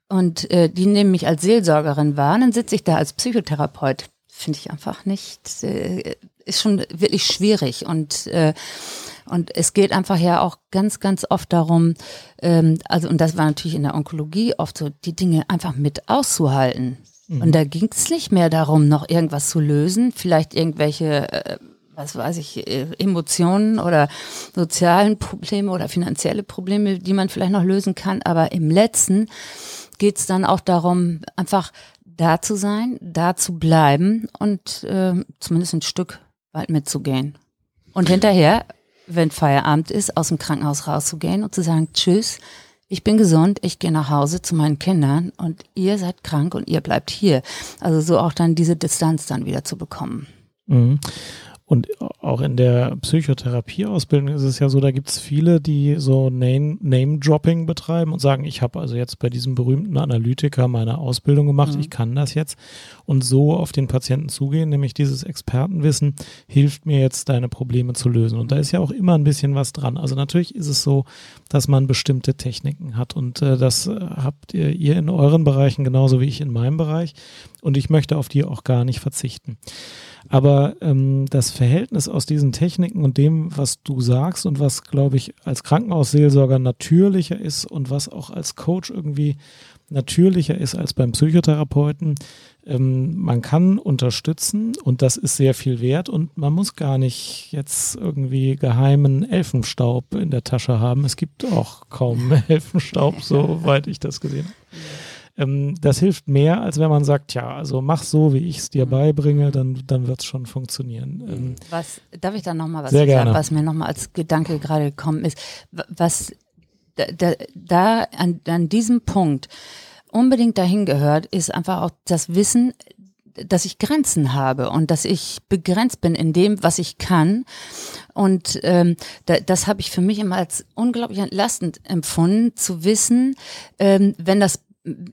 und äh, die nehmen mich als Seelsorgerin wahr, dann sitze ich da als Psychotherapeut finde ich einfach nicht, äh, ist schon wirklich schwierig und äh, und es geht einfach ja auch ganz, ganz oft darum, ähm, also und das war natürlich in der Onkologie oft so, die Dinge einfach mit auszuhalten. Mhm. Und da ging es nicht mehr darum, noch irgendwas zu lösen, vielleicht irgendwelche äh, was weiß ich, äh, Emotionen oder sozialen Probleme oder finanzielle Probleme, die man vielleicht noch lösen kann. Aber im letzten geht es dann auch darum, einfach da zu sein, da zu bleiben und äh, zumindest ein Stück weit mitzugehen. Und hinterher, wenn Feierabend ist, aus dem Krankenhaus rauszugehen und zu sagen, tschüss, ich bin gesund, ich gehe nach Hause zu meinen Kindern und ihr seid krank und ihr bleibt hier. Also so auch dann diese Distanz dann wieder zu bekommen. Mhm. Und auch in der Psychotherapieausbildung ist es ja so, da gibt es viele, die so Name-Dropping betreiben und sagen, ich habe also jetzt bei diesem berühmten Analytiker meine Ausbildung gemacht, mhm. ich kann das jetzt. Und so auf den Patienten zugehen, nämlich dieses Expertenwissen hilft mir jetzt, deine Probleme zu lösen. Und da ist ja auch immer ein bisschen was dran. Also natürlich ist es so, dass man bestimmte Techniken hat. Und äh, das äh, habt ihr, ihr in euren Bereichen genauso wie ich in meinem Bereich. Und ich möchte auf die auch gar nicht verzichten. Aber ähm, das Verhältnis aus diesen Techniken und dem, was du sagst und was, glaube ich, als Krankenhausseelsorger natürlicher ist und was auch als Coach irgendwie natürlicher ist als beim Psychotherapeuten, ähm, man kann unterstützen und das ist sehr viel wert und man muss gar nicht jetzt irgendwie geheimen Elfenstaub in der Tasche haben. Es gibt auch kaum Elfenstaub, soweit ich das gesehen habe. Ähm, das hilft mehr, als wenn man sagt, ja, also mach so, wie ich es dir mhm. beibringe, dann, dann wird es schon funktionieren. Ähm, was, darf ich da nochmal was sehr sagen, was mir nochmal als Gedanke gerade gekommen ist? Was da, da, da an, an diesem Punkt unbedingt dahin gehört, ist einfach auch das Wissen, dass ich Grenzen habe und dass ich begrenzt bin in dem, was ich kann. Und ähm, da, das habe ich für mich immer als unglaublich entlastend empfunden, zu wissen, ähm, wenn das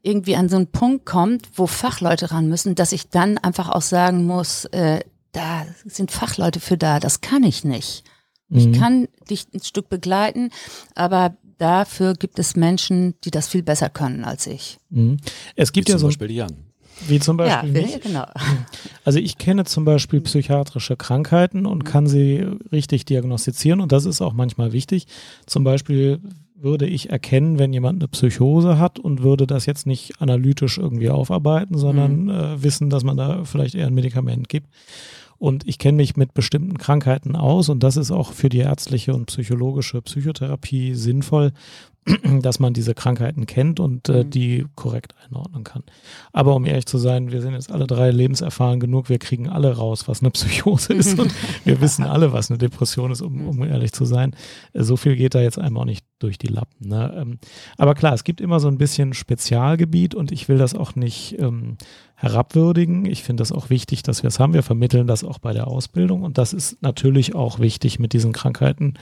irgendwie an so einen Punkt kommt, wo Fachleute ran müssen, dass ich dann einfach auch sagen muss, äh, da sind Fachleute für da, das kann ich nicht. Mhm. Ich kann dich ein Stück begleiten, aber dafür gibt es Menschen, die das viel besser können als ich. Mhm. Es gibt wie ja zum so Beispiel Jan. Wie zum Beispiel ja, mich. genau. Also ich kenne zum Beispiel psychiatrische Krankheiten und kann sie richtig diagnostizieren und das ist auch manchmal wichtig. Zum Beispiel würde ich erkennen, wenn jemand eine Psychose hat und würde das jetzt nicht analytisch irgendwie aufarbeiten, sondern mhm. äh, wissen, dass man da vielleicht eher ein Medikament gibt. Und ich kenne mich mit bestimmten Krankheiten aus und das ist auch für die ärztliche und psychologische Psychotherapie sinnvoll, dass man diese Krankheiten kennt und äh, mhm. die korrekt einordnen kann. Aber um ehrlich zu sein, wir sind jetzt alle drei lebenserfahren genug, wir kriegen alle raus, was eine Psychose ist und wir wissen alle, was eine Depression ist, um, um ehrlich zu sein. Äh, so viel geht da jetzt einmal auch nicht durch die Lappen. Ne? Ähm, aber klar, es gibt immer so ein bisschen Spezialgebiet und ich will das auch nicht ähm, herabwürdigen. Ich finde das auch wichtig, dass wir es haben. Wir vermitteln das auch bei der Ausbildung und das ist natürlich auch wichtig, mit diesen Krankheiten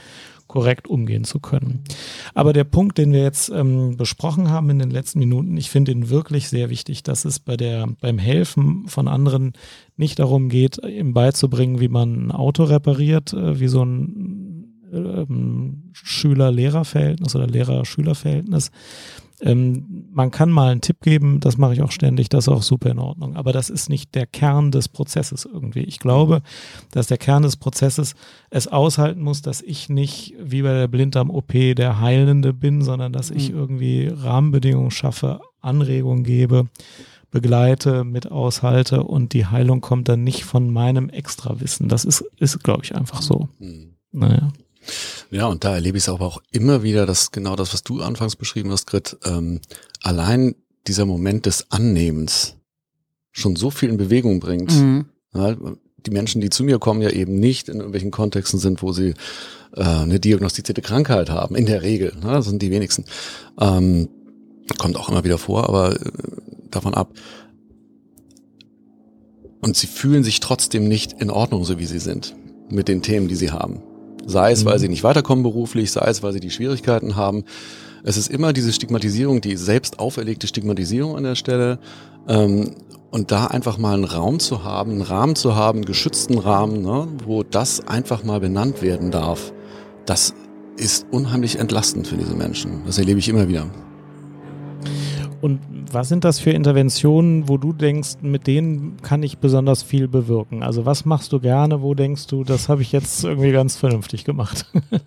korrekt umgehen zu können. Aber der Punkt, den wir jetzt ähm, besprochen haben in den letzten Minuten, ich finde ihn wirklich sehr wichtig, dass es bei der, beim Helfen von anderen nicht darum geht, ihm beizubringen, wie man ein Auto repariert, äh, wie so ein ähm, Schüler-Lehrer-Verhältnis oder Lehrer-Schüler-Verhältnis, ähm, man kann mal einen Tipp geben, das mache ich auch ständig, das ist auch super in Ordnung. Aber das ist nicht der Kern des Prozesses irgendwie. Ich glaube, dass der Kern des Prozesses es aushalten muss, dass ich nicht wie bei der Blinddarm-OP der Heilende bin, sondern dass ich mhm. irgendwie Rahmenbedingungen schaffe, Anregungen gebe, begleite, mit aushalte und die Heilung kommt dann nicht von meinem Extrawissen. Das ist, ist glaube ich, einfach so. Mhm. Naja. Ja, und da erlebe ich es aber auch immer wieder, dass genau das, was du anfangs beschrieben hast, Grit, ähm, allein dieser Moment des Annehmens schon so viel in Bewegung bringt. Mhm. Ja, die Menschen, die zu mir kommen, ja eben nicht in irgendwelchen Kontexten sind, wo sie äh, eine diagnostizierte Krankheit haben. In der Regel, ne, das sind die wenigsten. Ähm, kommt auch immer wieder vor, aber äh, davon ab. Und sie fühlen sich trotzdem nicht in Ordnung, so wie sie sind, mit den Themen, die sie haben. Sei es, weil mhm. sie nicht weiterkommen beruflich, sei es, weil sie die Schwierigkeiten haben. Es ist immer diese Stigmatisierung, die selbst auferlegte Stigmatisierung an der Stelle. Ähm, und da einfach mal einen Raum zu haben, einen Rahmen zu haben, einen geschützten Rahmen, ne, wo das einfach mal benannt werden darf, das ist unheimlich entlastend für diese Menschen. Das erlebe ich immer wieder. Und was sind das für Interventionen, wo du denkst, mit denen kann ich besonders viel bewirken? Also was machst du gerne, wo denkst du, das habe ich jetzt irgendwie ganz vernünftig gemacht?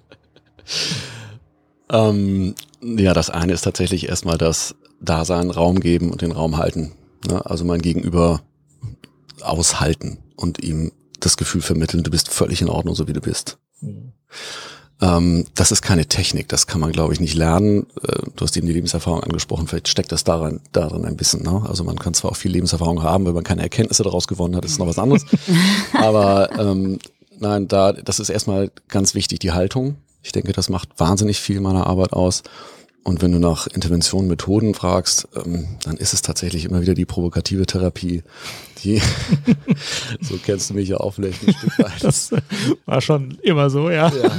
ähm, ja, das eine ist tatsächlich erstmal das Dasein, Raum geben und den Raum halten. Ne? Also mein Gegenüber aushalten und ihm das Gefühl vermitteln, du bist völlig in Ordnung, so wie du bist. Mhm. Ähm, das ist keine Technik, das kann man, glaube ich, nicht lernen. Äh, du hast eben die Lebenserfahrung angesprochen, vielleicht steckt das daran, darin ein bisschen. Ne? Also man kann zwar auch viel Lebenserfahrung haben, wenn man keine Erkenntnisse daraus gewonnen hat, ist noch was anderes. Aber ähm, nein, da, das ist erstmal ganz wichtig, die Haltung. Ich denke, das macht wahnsinnig viel meiner Arbeit aus. Und wenn du nach Interventionen, fragst, ähm, dann ist es tatsächlich immer wieder die provokative Therapie, die, so kennst du mich ja auch vielleicht ein Stück weit. Das war schon immer so, ja. ja.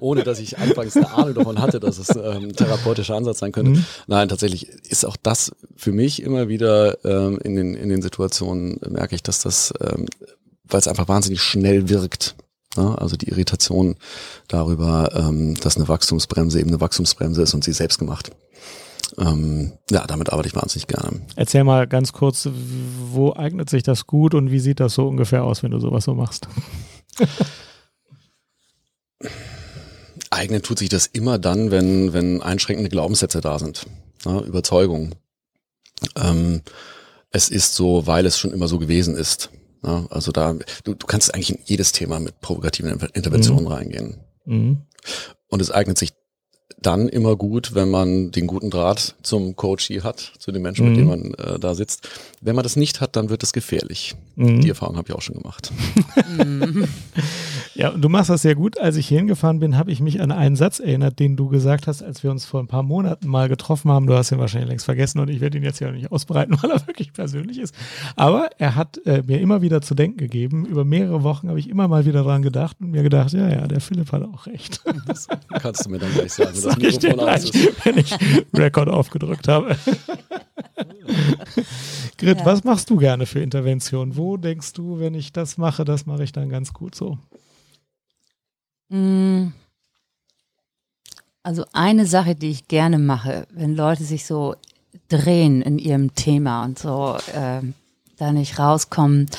Ohne dass ich anfangs eine Ahnung davon hatte, dass es ähm, ein therapeutischer Ansatz sein könnte. Mhm. Nein, tatsächlich ist auch das für mich immer wieder ähm, in, den, in den Situationen, merke ich, dass das, ähm, weil es einfach wahnsinnig schnell wirkt, Ne? Also die Irritation darüber, ähm, dass eine Wachstumsbremse eben eine Wachstumsbremse ist und sie selbst gemacht. Ähm, ja, damit arbeite ich wahnsinnig gerne. Erzähl mal ganz kurz, wo eignet sich das gut und wie sieht das so ungefähr aus, wenn du sowas so machst? Eignen tut sich das immer dann, wenn, wenn einschränkende Glaubenssätze da sind. Ja, Überzeugung. Ähm, es ist so, weil es schon immer so gewesen ist. Ja, also da, du, du kannst eigentlich in jedes Thema mit provokativen Interventionen mhm. reingehen. Mhm. Und es eignet sich dann immer gut, wenn man den guten Draht zum Coachie hat, zu den Menschen, mhm. mit denen man äh, da sitzt. Wenn man das nicht hat, dann wird es gefährlich. Mhm. Die Erfahrung habe ich auch schon gemacht. ja, und du machst das sehr gut. Als ich hier hingefahren bin, habe ich mich an einen Satz erinnert, den du gesagt hast, als wir uns vor ein paar Monaten mal getroffen haben. Du hast ihn wahrscheinlich längst vergessen und ich werde ihn jetzt ja nicht ausbreiten, weil er wirklich persönlich ist. Aber er hat äh, mir immer wieder zu denken gegeben. Über mehrere Wochen habe ich immer mal wieder dran gedacht und mir gedacht, ja, ja, der Philipp hat auch recht. Das kannst du mir dann gleich sagen, das Mikrofon aus ist. Wenn ich Rekord aufgedrückt habe. Grit, ja. was machst du gerne für Intervention? Wo denkst du, wenn ich das mache, das mache ich dann ganz gut so? Mm. Also eine Sache, die ich gerne mache, wenn Leute sich so drehen in ihrem Thema und so äh, da nicht rauskommen,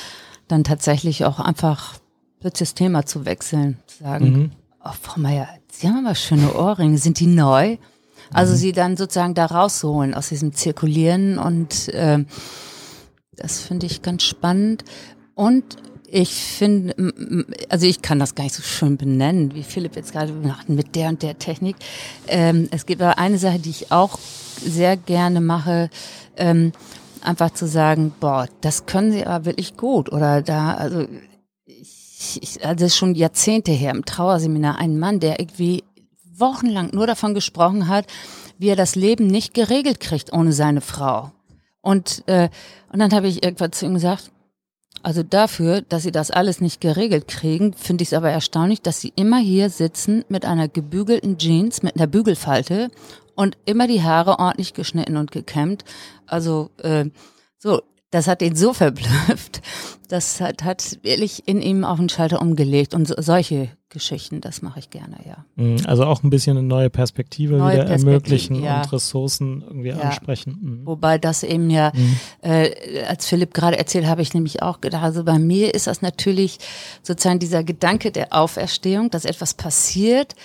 dann tatsächlich auch einfach das Thema zu wechseln. Sagen, mhm. oh, Frau Meier, Sie haben aber schöne Ohrringe, sind die neu? Also mhm. sie dann sozusagen da rausholen aus diesem Zirkulieren und äh, das finde ich ganz spannend. Und ich finde, also ich kann das gar nicht so schön benennen, wie Philipp jetzt gerade macht mit der und der Technik. Ähm, es gibt aber eine Sache, die ich auch sehr gerne mache, ähm, einfach zu sagen, boah, das können sie aber wirklich gut. Oder da, also ich, ich, also schon Jahrzehnte her im Trauerseminar, ein Mann, der irgendwie wochenlang nur davon gesprochen hat, wie er das Leben nicht geregelt kriegt ohne seine Frau. Und, äh, und dann habe ich irgendwann zu ihm gesagt, also dafür, dass sie das alles nicht geregelt kriegen, finde ich es aber erstaunlich, dass sie immer hier sitzen mit einer gebügelten Jeans, mit einer Bügelfalte und immer die Haare ordentlich geschnitten und gekämmt. Also äh, so, das hat ihn so verblüfft. Das hat, hat wirklich in ihm auf den Schalter umgelegt. Und so, solche Geschichten, das mache ich gerne, ja. Mhm, also auch ein bisschen eine neue Perspektive neue wieder Perspektive, ermöglichen ja. und Ressourcen irgendwie ja. ansprechen. Mhm. Wobei das eben ja, mhm. äh, als Philipp gerade erzählt, habe ich nämlich auch gedacht, also bei mir ist das natürlich sozusagen dieser Gedanke der Auferstehung, dass etwas passiert,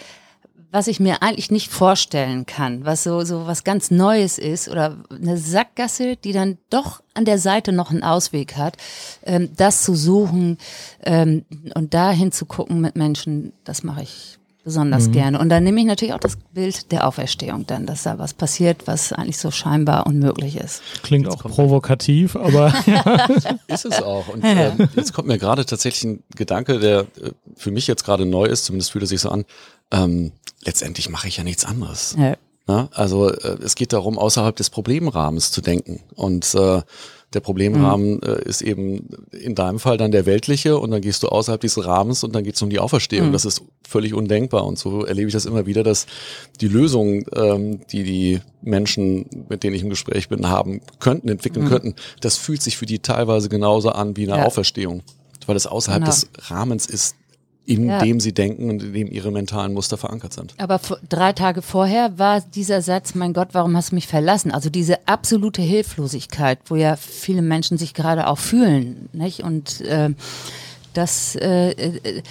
was ich mir eigentlich nicht vorstellen kann, was so, so was ganz Neues ist oder eine Sackgasse, die dann doch an der Seite noch einen Ausweg hat, ähm, das zu suchen ähm, und dahin zu gucken mit Menschen, das mache ich besonders mhm. gerne. Und dann nehme ich natürlich auch das Bild der Auferstehung dann, dass da was passiert, was eigentlich so scheinbar unmöglich ist. Klingt jetzt auch provokativ, aber ja. ist es auch. Und äh, jetzt kommt mir gerade tatsächlich ein Gedanke, der äh, für mich jetzt gerade neu ist, zumindest fühlt es sich so an. Ähm, letztendlich mache ich ja nichts anderes. Ja. Na, also äh, es geht darum, außerhalb des Problemrahmens zu denken. Und äh, der Problemrahmen mhm. äh, ist eben in deinem Fall dann der weltliche und dann gehst du außerhalb dieses Rahmens und dann geht es um die Auferstehung. Mhm. Das ist völlig undenkbar. Und so erlebe ich das immer wieder, dass die Lösungen, ähm, die die Menschen, mit denen ich im Gespräch bin, haben könnten, entwickeln mhm. könnten, das fühlt sich für die teilweise genauso an wie eine ja. Auferstehung. Weil es außerhalb genau. des Rahmens ist, in ja. dem sie denken und in dem ihre mentalen Muster verankert sind. Aber drei Tage vorher war dieser Satz, mein Gott, warum hast du mich verlassen? Also diese absolute Hilflosigkeit, wo ja viele Menschen sich gerade auch fühlen, nicht? Und äh, das, äh, äh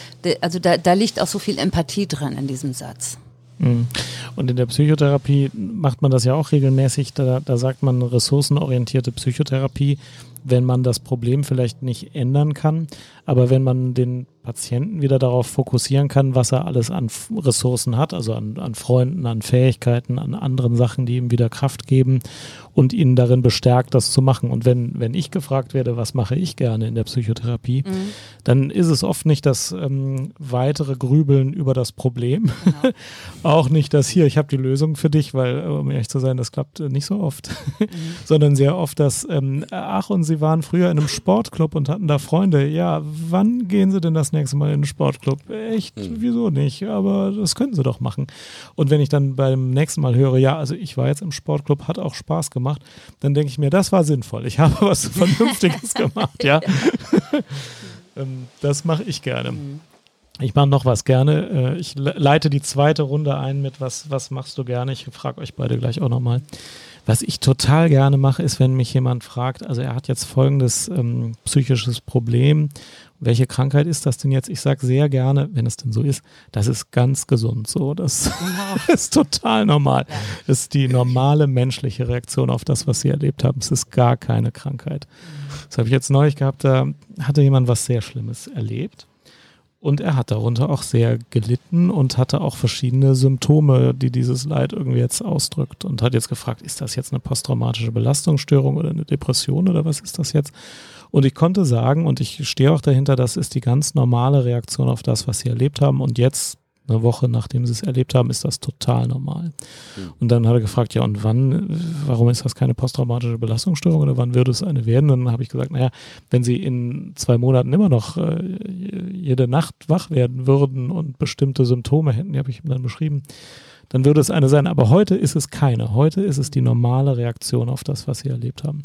also da, da liegt auch so viel Empathie drin in diesem Satz. Mhm. Und in der Psychotherapie macht man das ja auch regelmäßig. Da, da sagt man ressourcenorientierte Psychotherapie wenn man das Problem vielleicht nicht ändern kann, aber wenn man den Patienten wieder darauf fokussieren kann, was er alles an Ressourcen hat, also an, an Freunden, an Fähigkeiten, an anderen Sachen, die ihm wieder Kraft geben und ihn darin bestärkt, das zu machen. Und wenn, wenn ich gefragt werde, was mache ich gerne in der Psychotherapie, mhm. dann ist es oft nicht das ähm, weitere Grübeln über das Problem, genau. auch nicht das hier, ich habe die Lösung für dich, weil, um ehrlich zu sein, das klappt nicht so oft, mhm. sondern sehr oft das, ähm, ach, und Sie waren früher in einem Sportclub und hatten da Freunde. Ja, wann gehen Sie denn das nächste Mal in den Sportclub? Echt? Mhm. Wieso nicht? Aber das können Sie doch machen. Und wenn ich dann beim nächsten Mal höre, ja, also ich war jetzt im Sportclub, hat auch Spaß gemacht, dann denke ich mir, das war sinnvoll. Ich habe was Vernünftiges gemacht, ja. Ähm, das mache ich gerne. Mhm. Ich mache noch was gerne. Äh, ich leite die zweite Runde ein mit was, was machst du gerne? Ich frage euch beide gleich auch nochmal. Was ich total gerne mache, ist, wenn mich jemand fragt, also er hat jetzt folgendes ähm, psychisches Problem. Welche Krankheit ist das denn jetzt? Ich sage sehr gerne, wenn es denn so ist, das ist ganz gesund so. Das genau. ist total normal. Ja. Das ist die normale menschliche Reaktion auf das, was sie erlebt haben. Es ist gar keine Krankheit. Das habe ich jetzt neulich gehabt, da hatte jemand was sehr Schlimmes erlebt. Und er hat darunter auch sehr gelitten und hatte auch verschiedene Symptome, die dieses Leid irgendwie jetzt ausdrückt. Und hat jetzt gefragt, ist das jetzt eine posttraumatische Belastungsstörung oder eine Depression oder was ist das jetzt? Und ich konnte sagen, und ich stehe auch dahinter, das ist die ganz normale Reaktion auf das, was sie erlebt haben. Und jetzt eine Woche nachdem sie es erlebt haben, ist das total normal. Mhm. Und dann hat er gefragt, ja, und wann, warum ist das keine posttraumatische Belastungsstörung oder wann würde es eine werden? Und dann habe ich gesagt, naja, wenn sie in zwei Monaten immer noch äh, jede Nacht wach werden würden und bestimmte Symptome hätten, die habe ich ihm dann beschrieben, dann würde es eine sein. Aber heute ist es keine. Heute ist es die normale Reaktion auf das, was sie erlebt haben.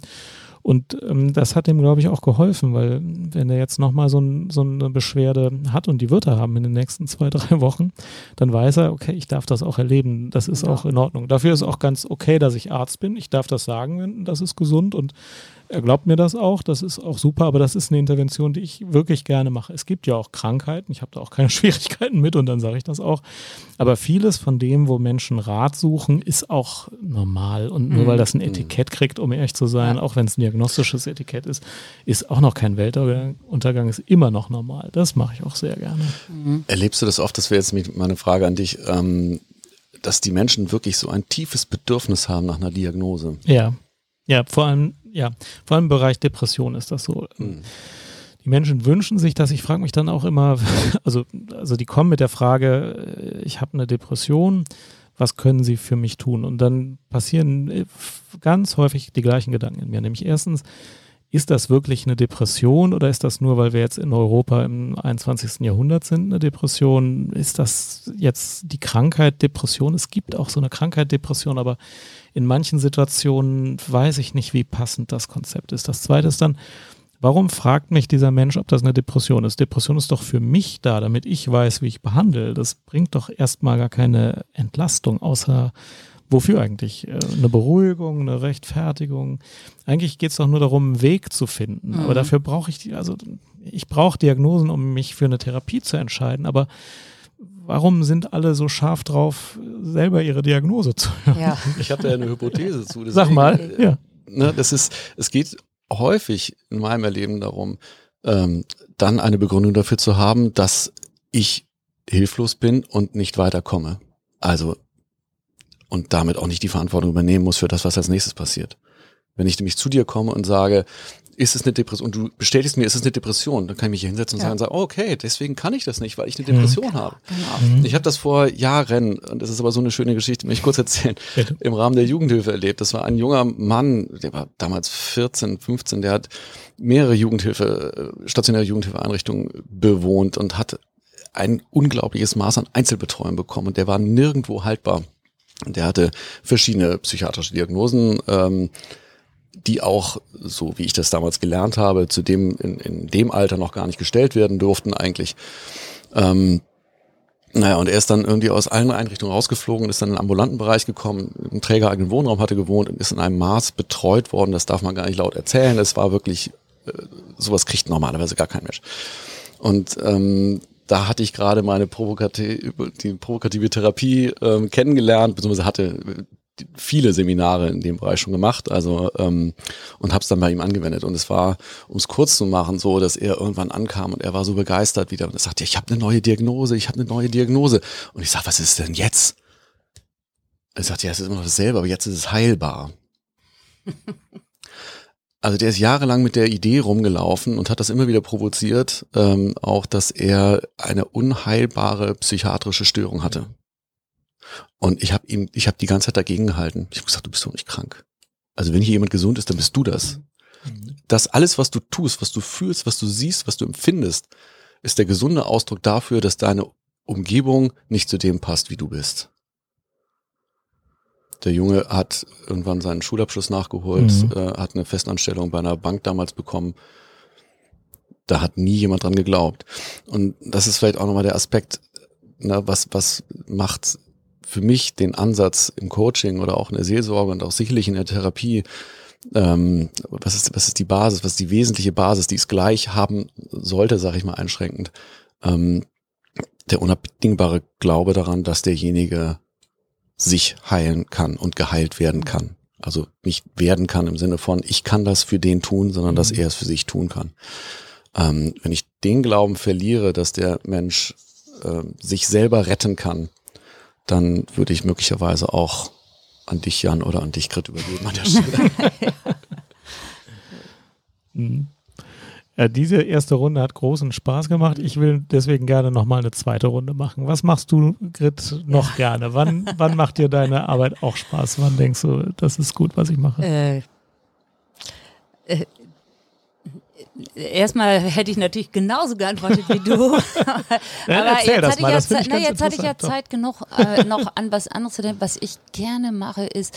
Und ähm, das hat ihm, glaube ich, auch geholfen, weil wenn er jetzt nochmal so, ein, so eine Beschwerde hat und die wird er haben in den nächsten zwei, drei Wochen, dann weiß er, okay, ich darf das auch erleben. Das ist ja. auch in Ordnung. Dafür ist auch ganz okay, dass ich Arzt bin. Ich darf das sagen, das ist gesund und er glaubt mir das auch, das ist auch super, aber das ist eine Intervention, die ich wirklich gerne mache. Es gibt ja auch Krankheiten, ich habe da auch keine Schwierigkeiten mit und dann sage ich das auch. Aber vieles von dem, wo Menschen Rat suchen, ist auch normal. Und nur mhm. weil das ein Etikett kriegt, um ehrlich zu sein, ja. auch wenn es ein diagnostisches Etikett ist, ist auch noch kein Weltuntergang, ist immer noch normal. Das mache ich auch sehr gerne. Mhm. Erlebst du das oft, das wäre jetzt meine Frage an dich, ähm, dass die Menschen wirklich so ein tiefes Bedürfnis haben nach einer Diagnose? Ja. Ja, vor allem ja, vor allem im Bereich Depression ist das so. Mhm. Die Menschen wünschen sich das. Ich frage mich dann auch immer, also, also die kommen mit der Frage, äh, ich habe eine Depression, was können sie für mich tun? Und dann passieren äh, ganz häufig die gleichen Gedanken in mir. Nämlich erstens, ist das wirklich eine Depression oder ist das nur, weil wir jetzt in Europa im 21. Jahrhundert sind, eine Depression? Ist das jetzt die Krankheit Depression? Es gibt auch so eine Krankheit Depression, aber in manchen Situationen weiß ich nicht, wie passend das Konzept ist. Das zweite ist dann, warum fragt mich dieser Mensch, ob das eine Depression ist? Depression ist doch für mich da, damit ich weiß, wie ich behandle. Das bringt doch erstmal gar keine Entlastung, außer Wofür eigentlich? Äh, eine Beruhigung, eine Rechtfertigung. Eigentlich geht es doch nur darum, einen Weg zu finden. Mhm. Aber dafür brauche ich, also ich brauche Diagnosen, um mich für eine Therapie zu entscheiden. Aber warum sind alle so scharf drauf, selber ihre Diagnose zu hören? Ja. Ich habe da eine Hypothese zu. Deswegen, Sag mal, ja. Ne, das ist, es geht häufig in meinem Erleben darum, ähm, dann eine Begründung dafür zu haben, dass ich hilflos bin und nicht weiterkomme. Also und damit auch nicht die Verantwortung übernehmen muss für das, was als nächstes passiert. Wenn ich nämlich zu dir komme und sage, ist es eine Depression, und du bestätigst mir, ist es eine Depression, dann kann ich mich hier hinsetzen und ja. sagen, okay, deswegen kann ich das nicht, weil ich eine Depression mhm. habe. Genau. Mhm. Ich habe das vor Jahren, und das ist aber so eine schöne Geschichte, möchte ich kurz erzählen, Bitte. im Rahmen der Jugendhilfe erlebt. Das war ein junger Mann, der war damals 14, 15, der hat mehrere Jugendhilfe, äh, stationäre Jugendhilfeeinrichtungen bewohnt und hat ein unglaubliches Maß an Einzelbetreuung bekommen und der war nirgendwo haltbar. Der hatte verschiedene psychiatrische Diagnosen, ähm, die auch, so wie ich das damals gelernt habe, zu dem in, in dem Alter noch gar nicht gestellt werden durften eigentlich. Ähm, naja, und er ist dann irgendwie aus allen Einrichtungen rausgeflogen, ist dann in den ambulanten Bereich gekommen, im trägereigenen Wohnraum hatte gewohnt und ist in einem Maß betreut worden, das darf man gar nicht laut erzählen. Es war wirklich, äh, sowas kriegt normalerweise gar kein Mensch. Und ähm, da hatte ich gerade meine provokative, die provokative Therapie ähm, kennengelernt, beziehungsweise hatte viele Seminare in dem Bereich schon gemacht, also ähm, und habe es dann bei ihm angewendet. Und es war, um es kurz zu machen, so, dass er irgendwann ankam und er war so begeistert wieder und er sagte, ich habe eine neue Diagnose, ich habe eine neue Diagnose. Und ich sag, was ist denn jetzt? Er sagt, ja, es ist immer noch dasselbe, aber jetzt ist es heilbar. Also der ist jahrelang mit der Idee rumgelaufen und hat das immer wieder provoziert, ähm, auch dass er eine unheilbare psychiatrische Störung hatte. Und ich habe ihm, ich habe die ganze Zeit dagegen gehalten. Ich habe gesagt, du bist doch nicht krank. Also wenn hier jemand gesund ist, dann bist du das. Das alles, was du tust, was du fühlst, was du siehst, was du empfindest, ist der gesunde Ausdruck dafür, dass deine Umgebung nicht zu dem passt, wie du bist. Der Junge hat irgendwann seinen Schulabschluss nachgeholt, Mhm. äh, hat eine Festanstellung bei einer Bank damals bekommen. Da hat nie jemand dran geglaubt. Und das ist vielleicht auch nochmal der Aspekt, na, was, was macht für mich den Ansatz im Coaching oder auch in der Seelsorge und auch sicherlich in der Therapie, ähm, was, ist, was ist die Basis, was ist die wesentliche Basis, die es gleich haben sollte, sage ich mal einschränkend, ähm, der unabdingbare Glaube daran, dass derjenige sich heilen kann und geheilt werden kann. Also nicht werden kann im Sinne von, ich kann das für den tun, sondern dass er es für sich tun kann. Ähm, wenn ich den Glauben verliere, dass der Mensch äh, sich selber retten kann, dann würde ich möglicherweise auch an dich, Jan, oder an dich, Grit, übergeben an der Stelle. Ja, diese erste Runde hat großen Spaß gemacht. Ich will deswegen gerne nochmal eine zweite Runde machen. Was machst du, Grit, noch gerne? Wann, wann macht dir deine Arbeit auch Spaß? Wann denkst du, das ist gut, was ich mache? Äh, äh, erstmal hätte ich natürlich genauso geantwortet wie du. aber erzähl jetzt hatte mal, ich ja, Zeit, na, jetzt hatte ich ja. Zeit genug, äh, noch an was anderes zu denken. Was ich gerne mache, ist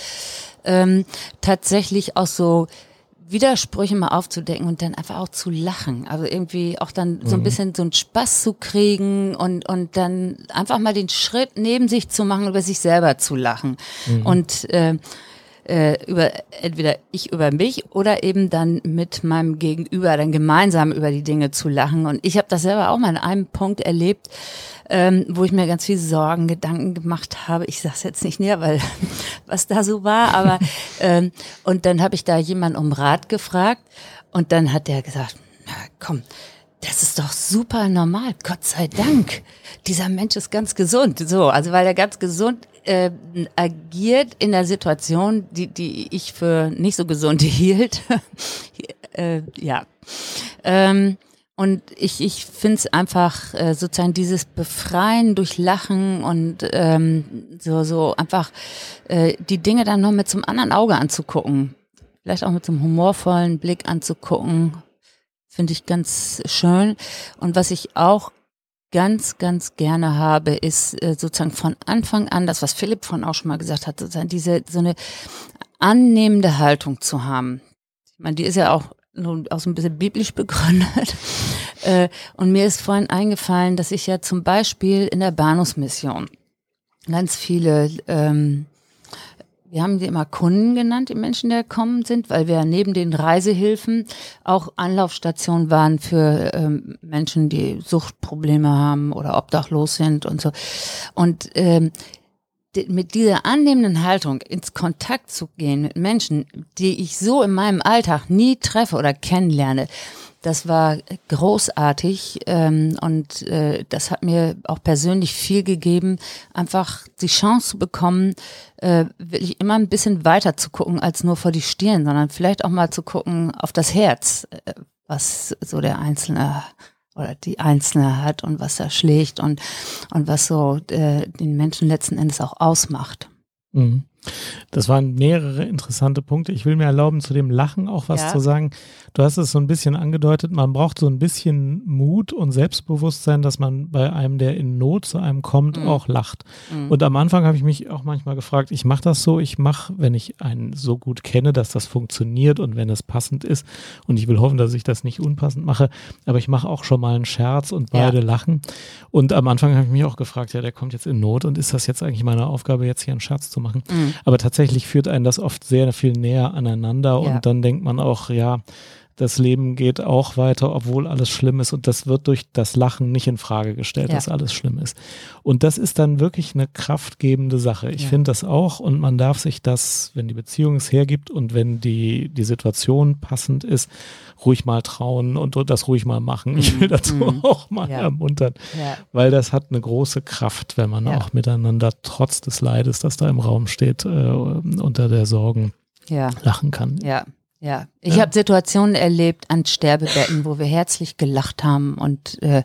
ähm, tatsächlich auch so Widersprüche mal aufzudecken und dann einfach auch zu lachen. Also irgendwie auch dann so ein bisschen so einen Spaß zu kriegen und, und dann einfach mal den Schritt neben sich zu machen, über sich selber zu lachen. Und äh, äh, über entweder ich über mich oder eben dann mit meinem Gegenüber dann gemeinsam über die Dinge zu lachen. Und ich habe das selber auch mal in einem Punkt erlebt, ähm, wo ich mir ganz viel Sorgen, Gedanken gemacht habe. Ich sage es jetzt nicht näher, weil was da so war, aber ähm, und dann habe ich da jemanden um Rat gefragt und dann hat der gesagt, na komm, das ist doch super normal, Gott sei Dank. Dieser Mensch ist ganz gesund. So, also weil er ganz gesund äh, agiert in der Situation, die, die ich für nicht so gesund hielt. äh, ja. Ähm, und ich, ich finde es einfach äh, sozusagen dieses Befreien durch Lachen und ähm, so, so einfach äh, die Dinge dann noch mit zum anderen Auge anzugucken. Vielleicht auch mit so einem humorvollen Blick anzugucken. Finde ich ganz schön. Und was ich auch ganz, ganz gerne habe, ist äh, sozusagen von Anfang an, das, was Philipp von auch schon mal gesagt hat, sozusagen diese, so eine annehmende Haltung zu haben. Ich meine, die ist ja auch auch so ein bisschen biblisch begründet. Äh, und mir ist vorhin eingefallen, dass ich ja zum Beispiel in der Bahnhofsmission ganz viele, ähm, wir haben die immer Kunden genannt, die Menschen, die gekommen sind, weil wir neben den Reisehilfen auch Anlaufstationen waren für ähm, Menschen, die Suchtprobleme haben oder obdachlos sind und so. Und ähm, mit dieser annehmenden Haltung ins Kontakt zu gehen mit Menschen, die ich so in meinem Alltag nie treffe oder kennenlerne, das war großartig ähm, und äh, das hat mir auch persönlich viel gegeben, einfach die Chance zu bekommen, äh, wirklich immer ein bisschen weiter zu gucken als nur vor die Stirn, sondern vielleicht auch mal zu gucken auf das Herz, äh, was so der Einzelne oder die Einzelne hat und was da schlägt und, und was so äh, den Menschen letzten Endes auch ausmacht. Mhm. Das waren mehrere interessante Punkte. Ich will mir erlauben, zu dem Lachen auch was Ja. zu sagen. Du hast es so ein bisschen angedeutet, man braucht so ein bisschen Mut und Selbstbewusstsein, dass man bei einem, der in Not zu einem kommt, Mhm. auch lacht. Mhm. Und am Anfang habe ich mich auch manchmal gefragt, ich mache das so, ich mache, wenn ich einen so gut kenne, dass das funktioniert und wenn es passend ist. Und ich will hoffen, dass ich das nicht unpassend mache, aber ich mache auch schon mal einen Scherz und Ja. beide lachen. Und am Anfang habe ich mich auch gefragt, ja, der kommt jetzt in Not und ist das jetzt eigentlich meine Aufgabe, jetzt hier einen Scherz zu machen? Mhm. Aber tatsächlich führt einen das oft sehr viel näher aneinander Ja. und dann denkt man auch, ja, das Leben geht auch weiter, obwohl alles schlimm ist und das wird durch das Lachen nicht in Frage gestellt, Ja. dass alles schlimm ist. Und das ist dann wirklich eine kraftgebende Sache. Ich Ja. finde das auch und man darf sich das, wenn die Beziehung es hergibt und wenn die, die Situation passend ist, ruhig mal trauen und das ruhig mal machen. Ich will Mhm, dazu mhm. auch mal Ja. ermuntern, weil das hat eine große Kraft, wenn man auch miteinander trotz des Leides, das da im Raum steht, äh, unter der Sorgen Ja. lachen kann. Ja, ja. Ich Ja. habe Situationen erlebt an Sterbebetten, wo wir herzlich gelacht haben und äh,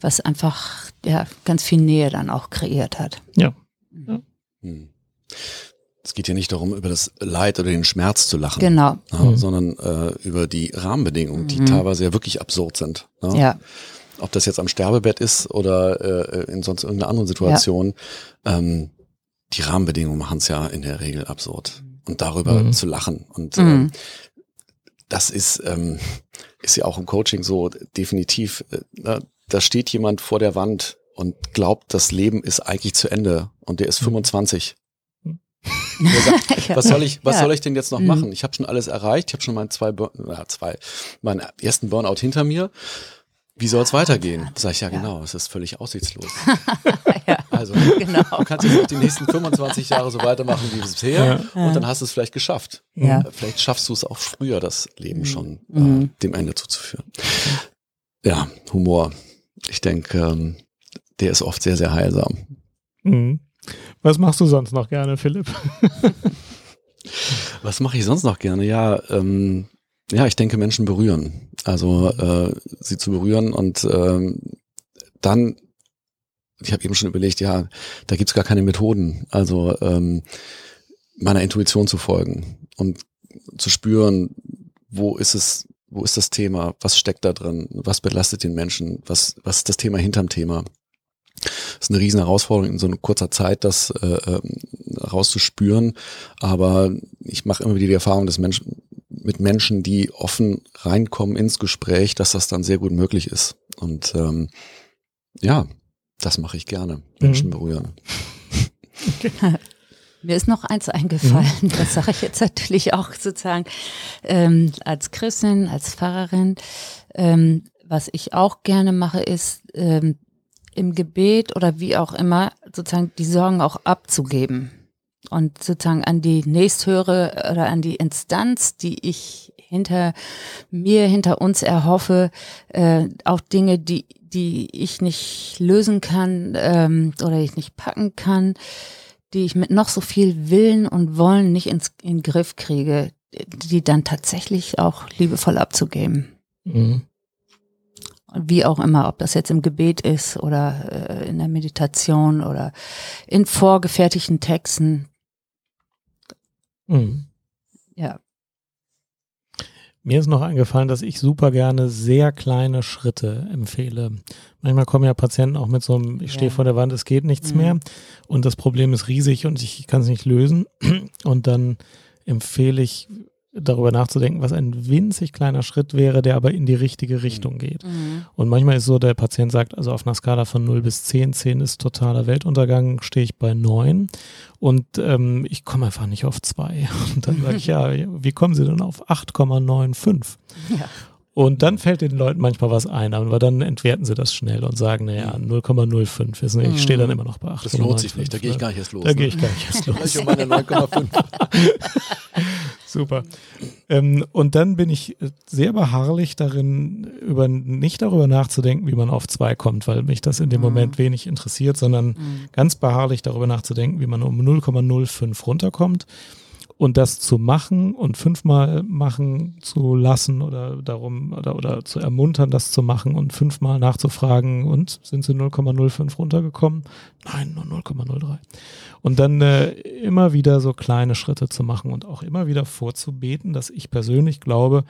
was einfach ja ganz viel Nähe dann auch kreiert hat. Ja. Hm. Es geht ja nicht darum, über das Leid oder den Schmerz zu lachen, Genau. ja, Mhm. sondern äh, über die Rahmenbedingungen, die Mhm. teilweise ja wirklich absurd sind. ne? Ja, Ob das jetzt am Sterbebett ist oder äh, in sonst irgendeiner anderen Situation. Ähm, die Rahmenbedingungen machen es ja in der Regel absurd. Und darüber Mhm. zu lachen. Und Mhm. ähm, das ist, ähm, ist ja auch im Coaching so definitiv. Äh, ne, da steht jemand vor der Wand und glaubt, das Leben ist eigentlich zu Ende und der ist 25. Der sagt, was soll ich, was Ja. soll ich denn jetzt noch Mhm. machen? Ich habe schon alles erreicht, ich habe schon meinen zwei, na, zwei, meinen ersten Burnout hinter mir. Wie soll es weitergehen? Sag ich ja, Ja. genau, es ist völlig aussichtslos. Ja. Also genau. du kannst jetzt auch die nächsten 25 Jahre so weitermachen wie bisher Ja. und dann hast du es vielleicht geschafft. Ja. Äh, Vielleicht schaffst du es auch früher, das Leben schon äh, Mhm. dem Ende zuzuführen. Ja, Humor. Ich denke, ähm, der ist oft sehr, sehr heilsam. Mhm. Was machst du sonst noch gerne, Philipp? Was mache ich sonst noch gerne? Ja, ähm, ja, ich denke, Menschen berühren. Also äh, sie zu berühren und ähm, dann, ich habe eben schon überlegt, ja, da gibt's gar keine Methoden. Also ähm, meiner Intuition zu folgen und zu spüren, wo ist es, wo ist das Thema, was steckt da drin, was belastet den Menschen, was, was ist das Thema hinterm Thema. Das ist eine riesen Herausforderung in so kurzer Zeit, das äh, ähm, rauszuspüren. Aber ich mache immer wieder die Erfahrung, dass Menschen mit Menschen, die offen reinkommen ins Gespräch, dass das dann sehr gut möglich ist. Und ähm, ja, das mache ich gerne. Menschen Mhm. berühren. Mir ist noch eins eingefallen, Mhm. das sage ich jetzt natürlich auch sozusagen ähm, als Christin, als Pfarrerin. Ähm, was ich auch gerne mache, ist ähm, im Gebet oder wie auch immer sozusagen die Sorgen auch abzugeben und sozusagen an die nächsthöhere oder an die Instanz, die ich hinter mir, hinter uns erhoffe, äh, auch Dinge, die, die ich nicht lösen kann ähm, oder ich nicht packen kann, die ich mit noch so viel Willen und Wollen nicht ins, in den Griff kriege, die dann tatsächlich auch liebevoll abzugeben. Mhm. Wie auch immer, ob das jetzt im Gebet ist oder äh, in der Meditation oder in vorgefertigten Texten. Mhm. Ja. Mir ist noch eingefallen, dass ich super gerne sehr kleine Schritte empfehle. Manchmal kommen ja Patienten auch mit so einem, ich stehe Ja. vor der Wand, es geht nichts Mhm. mehr und das Problem ist riesig und ich kann es nicht lösen. Und dann empfehle ich darüber nachzudenken, was ein winzig kleiner Schritt wäre, der aber in die richtige Richtung geht. Und manchmal ist so, der Patient sagt, also auf einer Skala von 0 bis 10, 10 ist totaler Weltuntergang, stehe ich bei 9 und ähm, ich komme einfach nicht auf 2. Und dann sage ich, ja, wie kommen Sie denn auf 8,95? Ja. Und dann fällt den Leuten manchmal was ein, aber dann entwerten sie das schnell und sagen, naja, 0,05 ist, ich stehe dann immer noch bei 8,95. Das lohnt sich nicht, da gehe ich gar nicht erst los. Da ne? gehe ich gar nicht erst los. Ich um meine 9,5. Super. Ähm, und dann bin ich äh, sehr beharrlich darin, über, nicht darüber nachzudenken, wie man auf zwei kommt, weil mich das in dem Mhm. Moment wenig interessiert, sondern Mhm. ganz beharrlich darüber nachzudenken, wie man um 0,05 runterkommt. Und das zu machen und fünfmal machen zu lassen oder darum oder, oder zu ermuntern, das zu machen und fünfmal nachzufragen und sind sie 0,05 runtergekommen? Nein, nur 0,03. Und dann äh, immer wieder so kleine Schritte zu machen und auch immer wieder vorzubeten, dass ich persönlich glaube,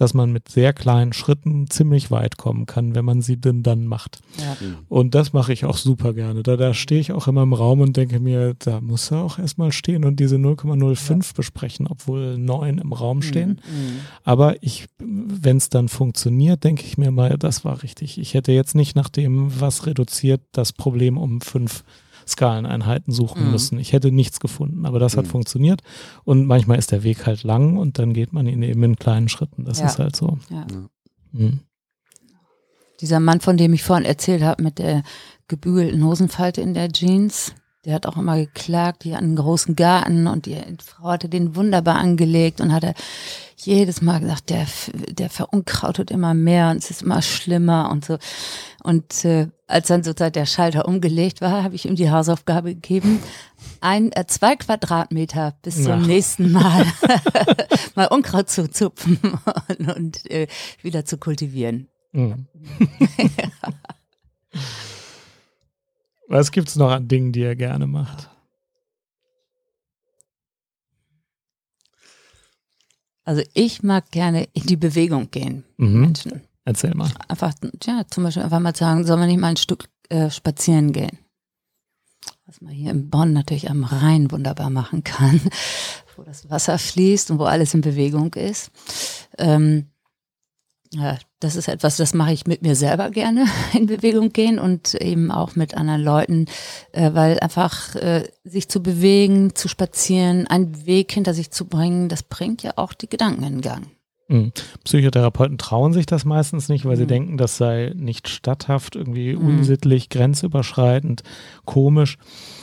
dass man mit sehr kleinen Schritten ziemlich weit kommen kann, wenn man sie denn dann macht. Ja. Und das mache ich auch super gerne. Da, da stehe ich auch immer im Raum und denke mir, da muss er auch erstmal stehen und diese 0,05 besprechen, obwohl neun im Raum stehen. Mhm. Aber ich, wenn es dann funktioniert, denke ich mir mal, das war richtig. Ich hätte jetzt nicht nach dem, was reduziert, das Problem um fünf Skaleneinheiten suchen Mhm. müssen. Ich hätte nichts gefunden, aber das hat Mhm. funktioniert. Und manchmal ist der Weg halt lang und dann geht man ihn eben in kleinen Schritten. Das Ja. ist halt so. Ja. Mhm. Dieser Mann, von dem ich vorhin erzählt habe, mit der gebügelten Hosenfalte in der Jeans, der hat auch immer geklagt, die hatten einen großen Garten und die Frau hatte den wunderbar angelegt und hatte jedes Mal gesagt, der, der verunkrautet immer mehr und es ist immer schlimmer und so. Und äh, als dann sozusagen der Schalter umgelegt war, habe ich ihm die Hausaufgabe gegeben, ein, äh, zwei Quadratmeter bis zum Ja. nächsten Mal mal Unkraut zu zupfen und, und äh, wieder zu kultivieren. Mhm. Was gibt's noch an Dingen, die er gerne macht? Also ich mag gerne in die Bewegung gehen, Mhm. Menschen. Erzähl mal. Einfach, ja, zum Beispiel einfach mal sagen, sollen wir nicht mal ein Stück äh, spazieren gehen? Was man hier in Bonn natürlich am Rhein wunderbar machen kann, wo das Wasser fließt und wo alles in Bewegung ist. Ähm, ja, das ist etwas, das mache ich mit mir selber gerne in Bewegung gehen und eben auch mit anderen Leuten, äh, weil einfach äh, sich zu bewegen, zu spazieren, einen Weg hinter sich zu bringen, das bringt ja auch die Gedanken in Gang. Mhm. Psychotherapeuten trauen sich das meistens nicht, weil sie Mhm. denken, das sei nicht statthaft, irgendwie Mhm. unsittlich, grenzüberschreitend, komisch.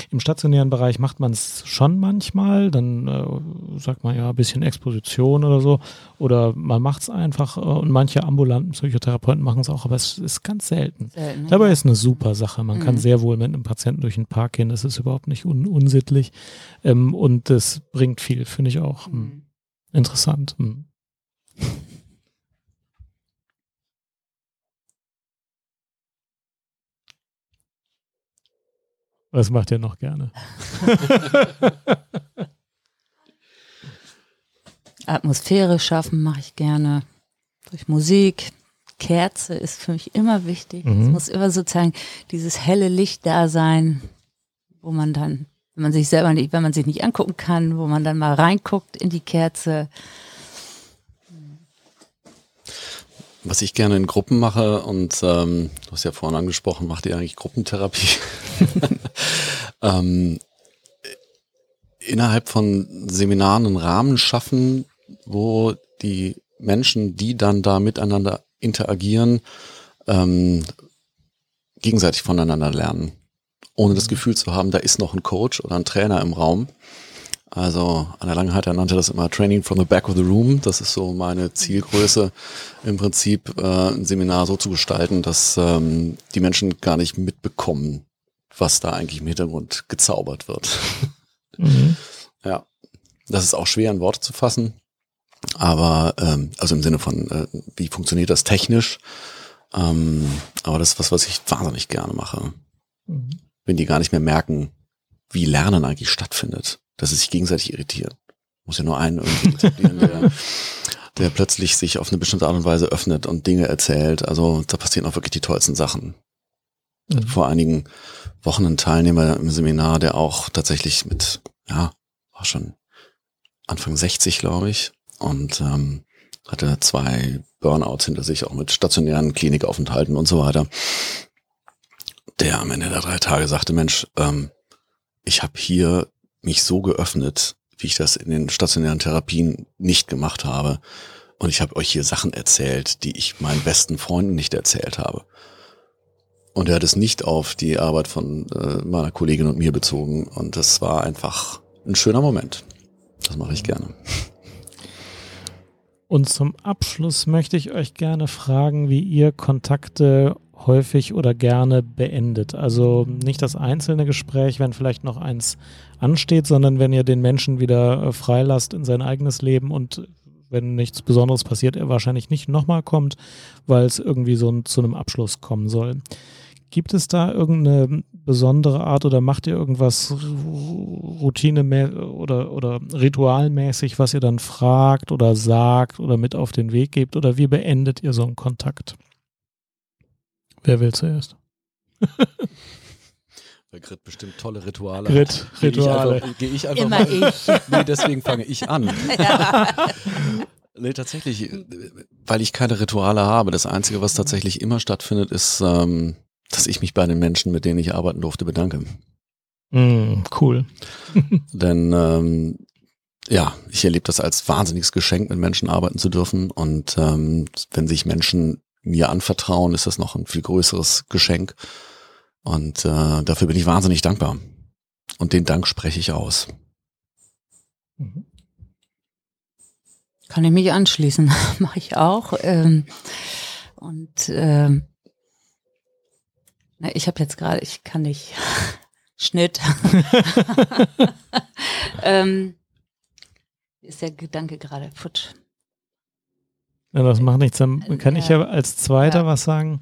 Im stationären Bereich macht man es schon manchmal, dann äh, sagt man ja ein bisschen Exposition oder so, oder man macht es einfach äh, und manche ambulanten Psychotherapeuten machen es auch, aber es ist ganz selten. Selten, ne? Dabei ist eine super Sache. Man kann Mhm. sehr wohl mit einem Patienten durch den Park gehen. Das ist überhaupt nicht un unsittlich. Ähm, und das bringt viel, finde ich auch. Hm. Mhm. Was macht ihr noch gerne? Atmosphäre schaffen mache ich gerne durch Musik. Kerze ist für mich immer wichtig. Mhm. Es muss immer sozusagen dieses helle Licht da sein, wo man dann, wenn man sich selber nicht, wenn man sich nicht angucken kann, wo man dann mal reinguckt in die Kerze. Was ich gerne in Gruppen mache und ähm, du hast ja vorhin angesprochen, macht ihr eigentlich Gruppentherapie? ähm, innerhalb von Seminaren einen Rahmen schaffen, wo die Menschen, die dann da miteinander interagieren, ähm, gegenseitig voneinander lernen. Ohne das Gefühl zu haben, da ist noch ein Coach oder ein Trainer im Raum. Also Anna Langheiter nannte das immer Training from the back of the room. Das ist so meine Zielgröße, im Prinzip äh, ein Seminar so zu gestalten, dass ähm, die Menschen gar nicht mitbekommen, was da eigentlich im Hintergrund gezaubert wird. Mhm. Ja, das ist auch schwer in Worte zu fassen, aber ähm, also im Sinne von, äh, wie funktioniert das technisch? Ähm, aber das ist was, was ich wahnsinnig gerne mache, Mhm. wenn die gar nicht mehr merken, wie Lernen eigentlich stattfindet, dass sie sich gegenseitig irritieren. Muss ja nur einen irgendwie etablieren, der, der plötzlich sich auf eine bestimmte Art und Weise öffnet und Dinge erzählt. Also da passieren auch wirklich die tollsten Sachen Mhm. vor einigen Wochen ein Teilnehmer im Seminar, der auch tatsächlich mit, ja, war schon Anfang 60, glaube ich, und ähm, hatte zwei Burnouts hinter sich, auch mit stationären Klinikaufenthalten und so weiter. Der am Ende der drei Tage sagte, Mensch, ähm, ich habe hier mich so geöffnet, wie ich das in den stationären Therapien nicht gemacht habe. Und ich habe euch hier Sachen erzählt, die ich meinen besten Freunden nicht erzählt habe. Und er hat es nicht auf die Arbeit von äh, meiner Kollegin und mir bezogen. Und das war einfach ein schöner Moment. Das mache ich gerne. Und zum Abschluss möchte ich euch gerne fragen, wie ihr Kontakte häufig oder gerne beendet. Also nicht das einzelne Gespräch, wenn vielleicht noch eins ansteht, sondern wenn ihr den Menschen wieder äh, freilasst in sein eigenes Leben und wenn nichts Besonderes passiert, er wahrscheinlich nicht nochmal kommt, weil es irgendwie so ein, zu einem Abschluss kommen soll. Gibt es da irgendeine besondere Art oder macht ihr irgendwas Routine oder, oder ritualmäßig, was ihr dann fragt oder sagt oder mit auf den Weg gebt? Oder wie beendet ihr so einen Kontakt? Wer will zuerst? Weil Grit bestimmt tolle Rituale Grit, hat. Gehe ich Rituale. einfach, geh ich einfach Immer mal. ich. Nee, deswegen fange ich an. Nee, tatsächlich, weil ich keine Rituale habe. Das Einzige, was tatsächlich immer stattfindet, ist, ähm, dass ich mich bei den Menschen, mit denen ich arbeiten durfte, bedanke. Mm, cool. Denn ähm, ja, ich erlebe das als wahnsinniges Geschenk, mit Menschen arbeiten zu dürfen. Und ähm, wenn sich Menschen mir anvertrauen, ist das noch ein viel größeres Geschenk. Und äh, dafür bin ich wahnsinnig dankbar. Und den Dank spreche ich aus. Mhm. Kann ich mich anschließen, mache ich auch. Ähm, und ähm, na, ich habe jetzt gerade, ich kann nicht Schnitt. ähm, ist der Gedanke gerade futsch. Ja, das macht nichts. Dann kann ich ja als Zweiter Ja. was sagen.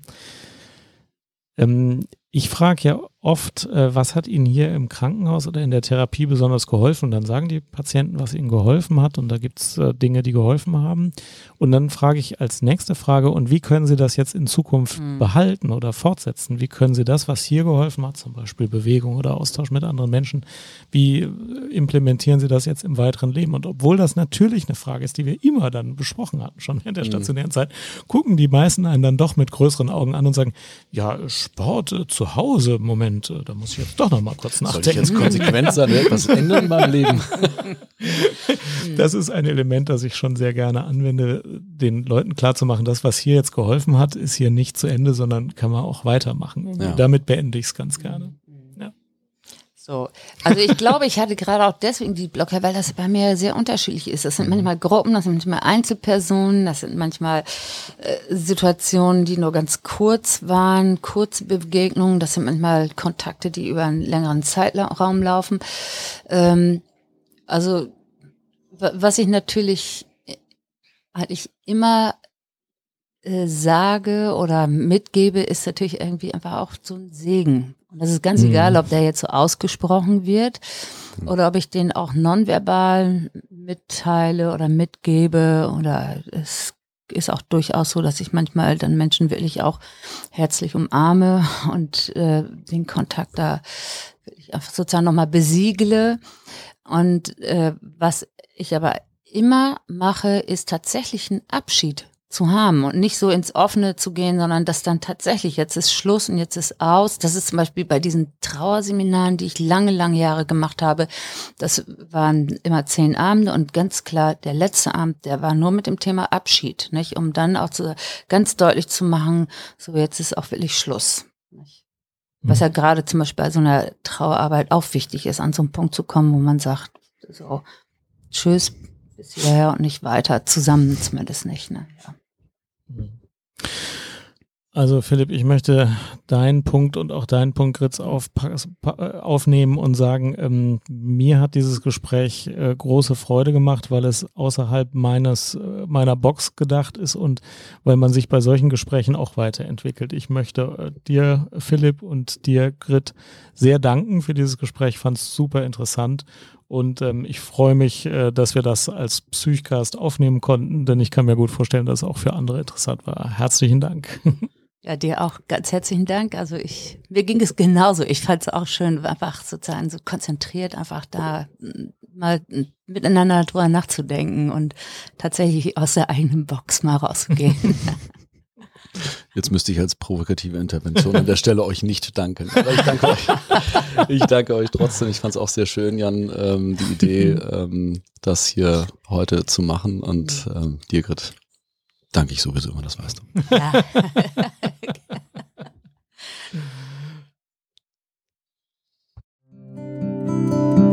Ähm, ich frage ja oft, äh, was hat Ihnen hier im Krankenhaus oder in der Therapie besonders geholfen? Und dann sagen die Patienten, was ihnen geholfen hat. Und da gibt es äh, Dinge, die geholfen haben. Und dann frage ich als nächste Frage, und wie können Sie das jetzt in Zukunft Mhm. behalten oder fortsetzen? Wie können Sie das, was hier geholfen hat, zum Beispiel Bewegung oder Austausch mit anderen Menschen, wie äh, implementieren Sie das jetzt im weiteren Leben? Und obwohl das natürlich eine Frage ist, die wir immer dann besprochen hatten, schon während der Mhm. stationären Zeit, gucken die meisten einen dann doch mit größeren Augen an und sagen, ja, Sport äh, zu Hause, Moment, äh, da muss ich jetzt doch noch mal kurz Soll ich nachdenken. jetzt konsequent sein etwas ändern in meinem Leben? Das ist ein Element, das ich schon sehr gerne anwende, den Leuten klarzumachen, das, was hier jetzt geholfen hat, ist hier nicht zu Ende, sondern kann man auch weitermachen. Ja. Damit beende ich es ganz gerne. So, also ich glaube, ich hatte gerade auch deswegen die Blocker, weil das bei mir sehr unterschiedlich ist. Das sind manchmal Gruppen, das sind manchmal Einzelpersonen, das sind manchmal äh, Situationen, die nur ganz kurz waren, kurze Begegnungen, das sind manchmal Kontakte, die über einen längeren Zeitraum laufen. Ähm, also wa- was ich natürlich äh, eigentlich immer äh, sage oder mitgebe, ist natürlich irgendwie einfach auch so ein Segen. Und das ist ganz Mhm. egal, ob der jetzt so ausgesprochen wird oder ob ich den auch nonverbal mitteile oder mitgebe oder es ist auch durchaus so, dass ich manchmal dann Menschen wirklich auch herzlich umarme und äh, den Kontakt da wirklich einfach sozusagen nochmal besiegle. Und äh, was ich aber immer mache, ist tatsächlich einen Abschied zu haben und nicht so ins Offene zu gehen, sondern dass dann tatsächlich jetzt ist Schluss und jetzt ist aus. Das ist zum Beispiel bei diesen Trauerseminaren, die ich lange, lange Jahre gemacht habe. Das waren immer zehn Abende und ganz klar, der letzte Abend, der war nur mit dem Thema Abschied, nicht? Um dann auch zu, ganz deutlich zu machen, so jetzt ist auch wirklich Schluss. Nicht? Was ja gerade zum Beispiel bei so einer Trauerarbeit auch wichtig ist, an so einen Punkt zu kommen, wo man sagt, so, tschüss, bis hierher und nicht weiter, zusammen zumindest nicht. Ne? Ja. Also Philipp, ich möchte deinen Punkt und auch deinen Punkt, Gritz, auf, aufnehmen und sagen, ähm, mir hat dieses Gespräch äh, große Freude gemacht, weil es außerhalb meines, äh, meiner Box gedacht ist und weil man sich bei solchen Gesprächen auch weiterentwickelt. Ich möchte äh, dir, Philipp, und dir, Grit, sehr danken für dieses Gespräch. Ich fand es super interessant und ähm, ich freue mich, äh, dass wir das als Psychcast aufnehmen konnten, denn ich kann mir gut vorstellen, dass es auch für andere interessant war. Herzlichen Dank. Ja, dir auch ganz herzlichen Dank. Also ich, mir ging es genauso. Ich fand es auch schön, einfach sozusagen so konzentriert, einfach da mal miteinander drüber nachzudenken und tatsächlich aus der eigenen Box mal rauszugehen. Jetzt müsste ich als provokative Intervention an der Stelle euch nicht danken. Aber ich danke euch. Ich danke euch trotzdem. Ich fand es auch sehr schön, Jan, ähm, die Idee, ähm, das hier heute zu machen. Und ähm, dir, Grit, danke ich sowieso immer, das weißt du. Ja.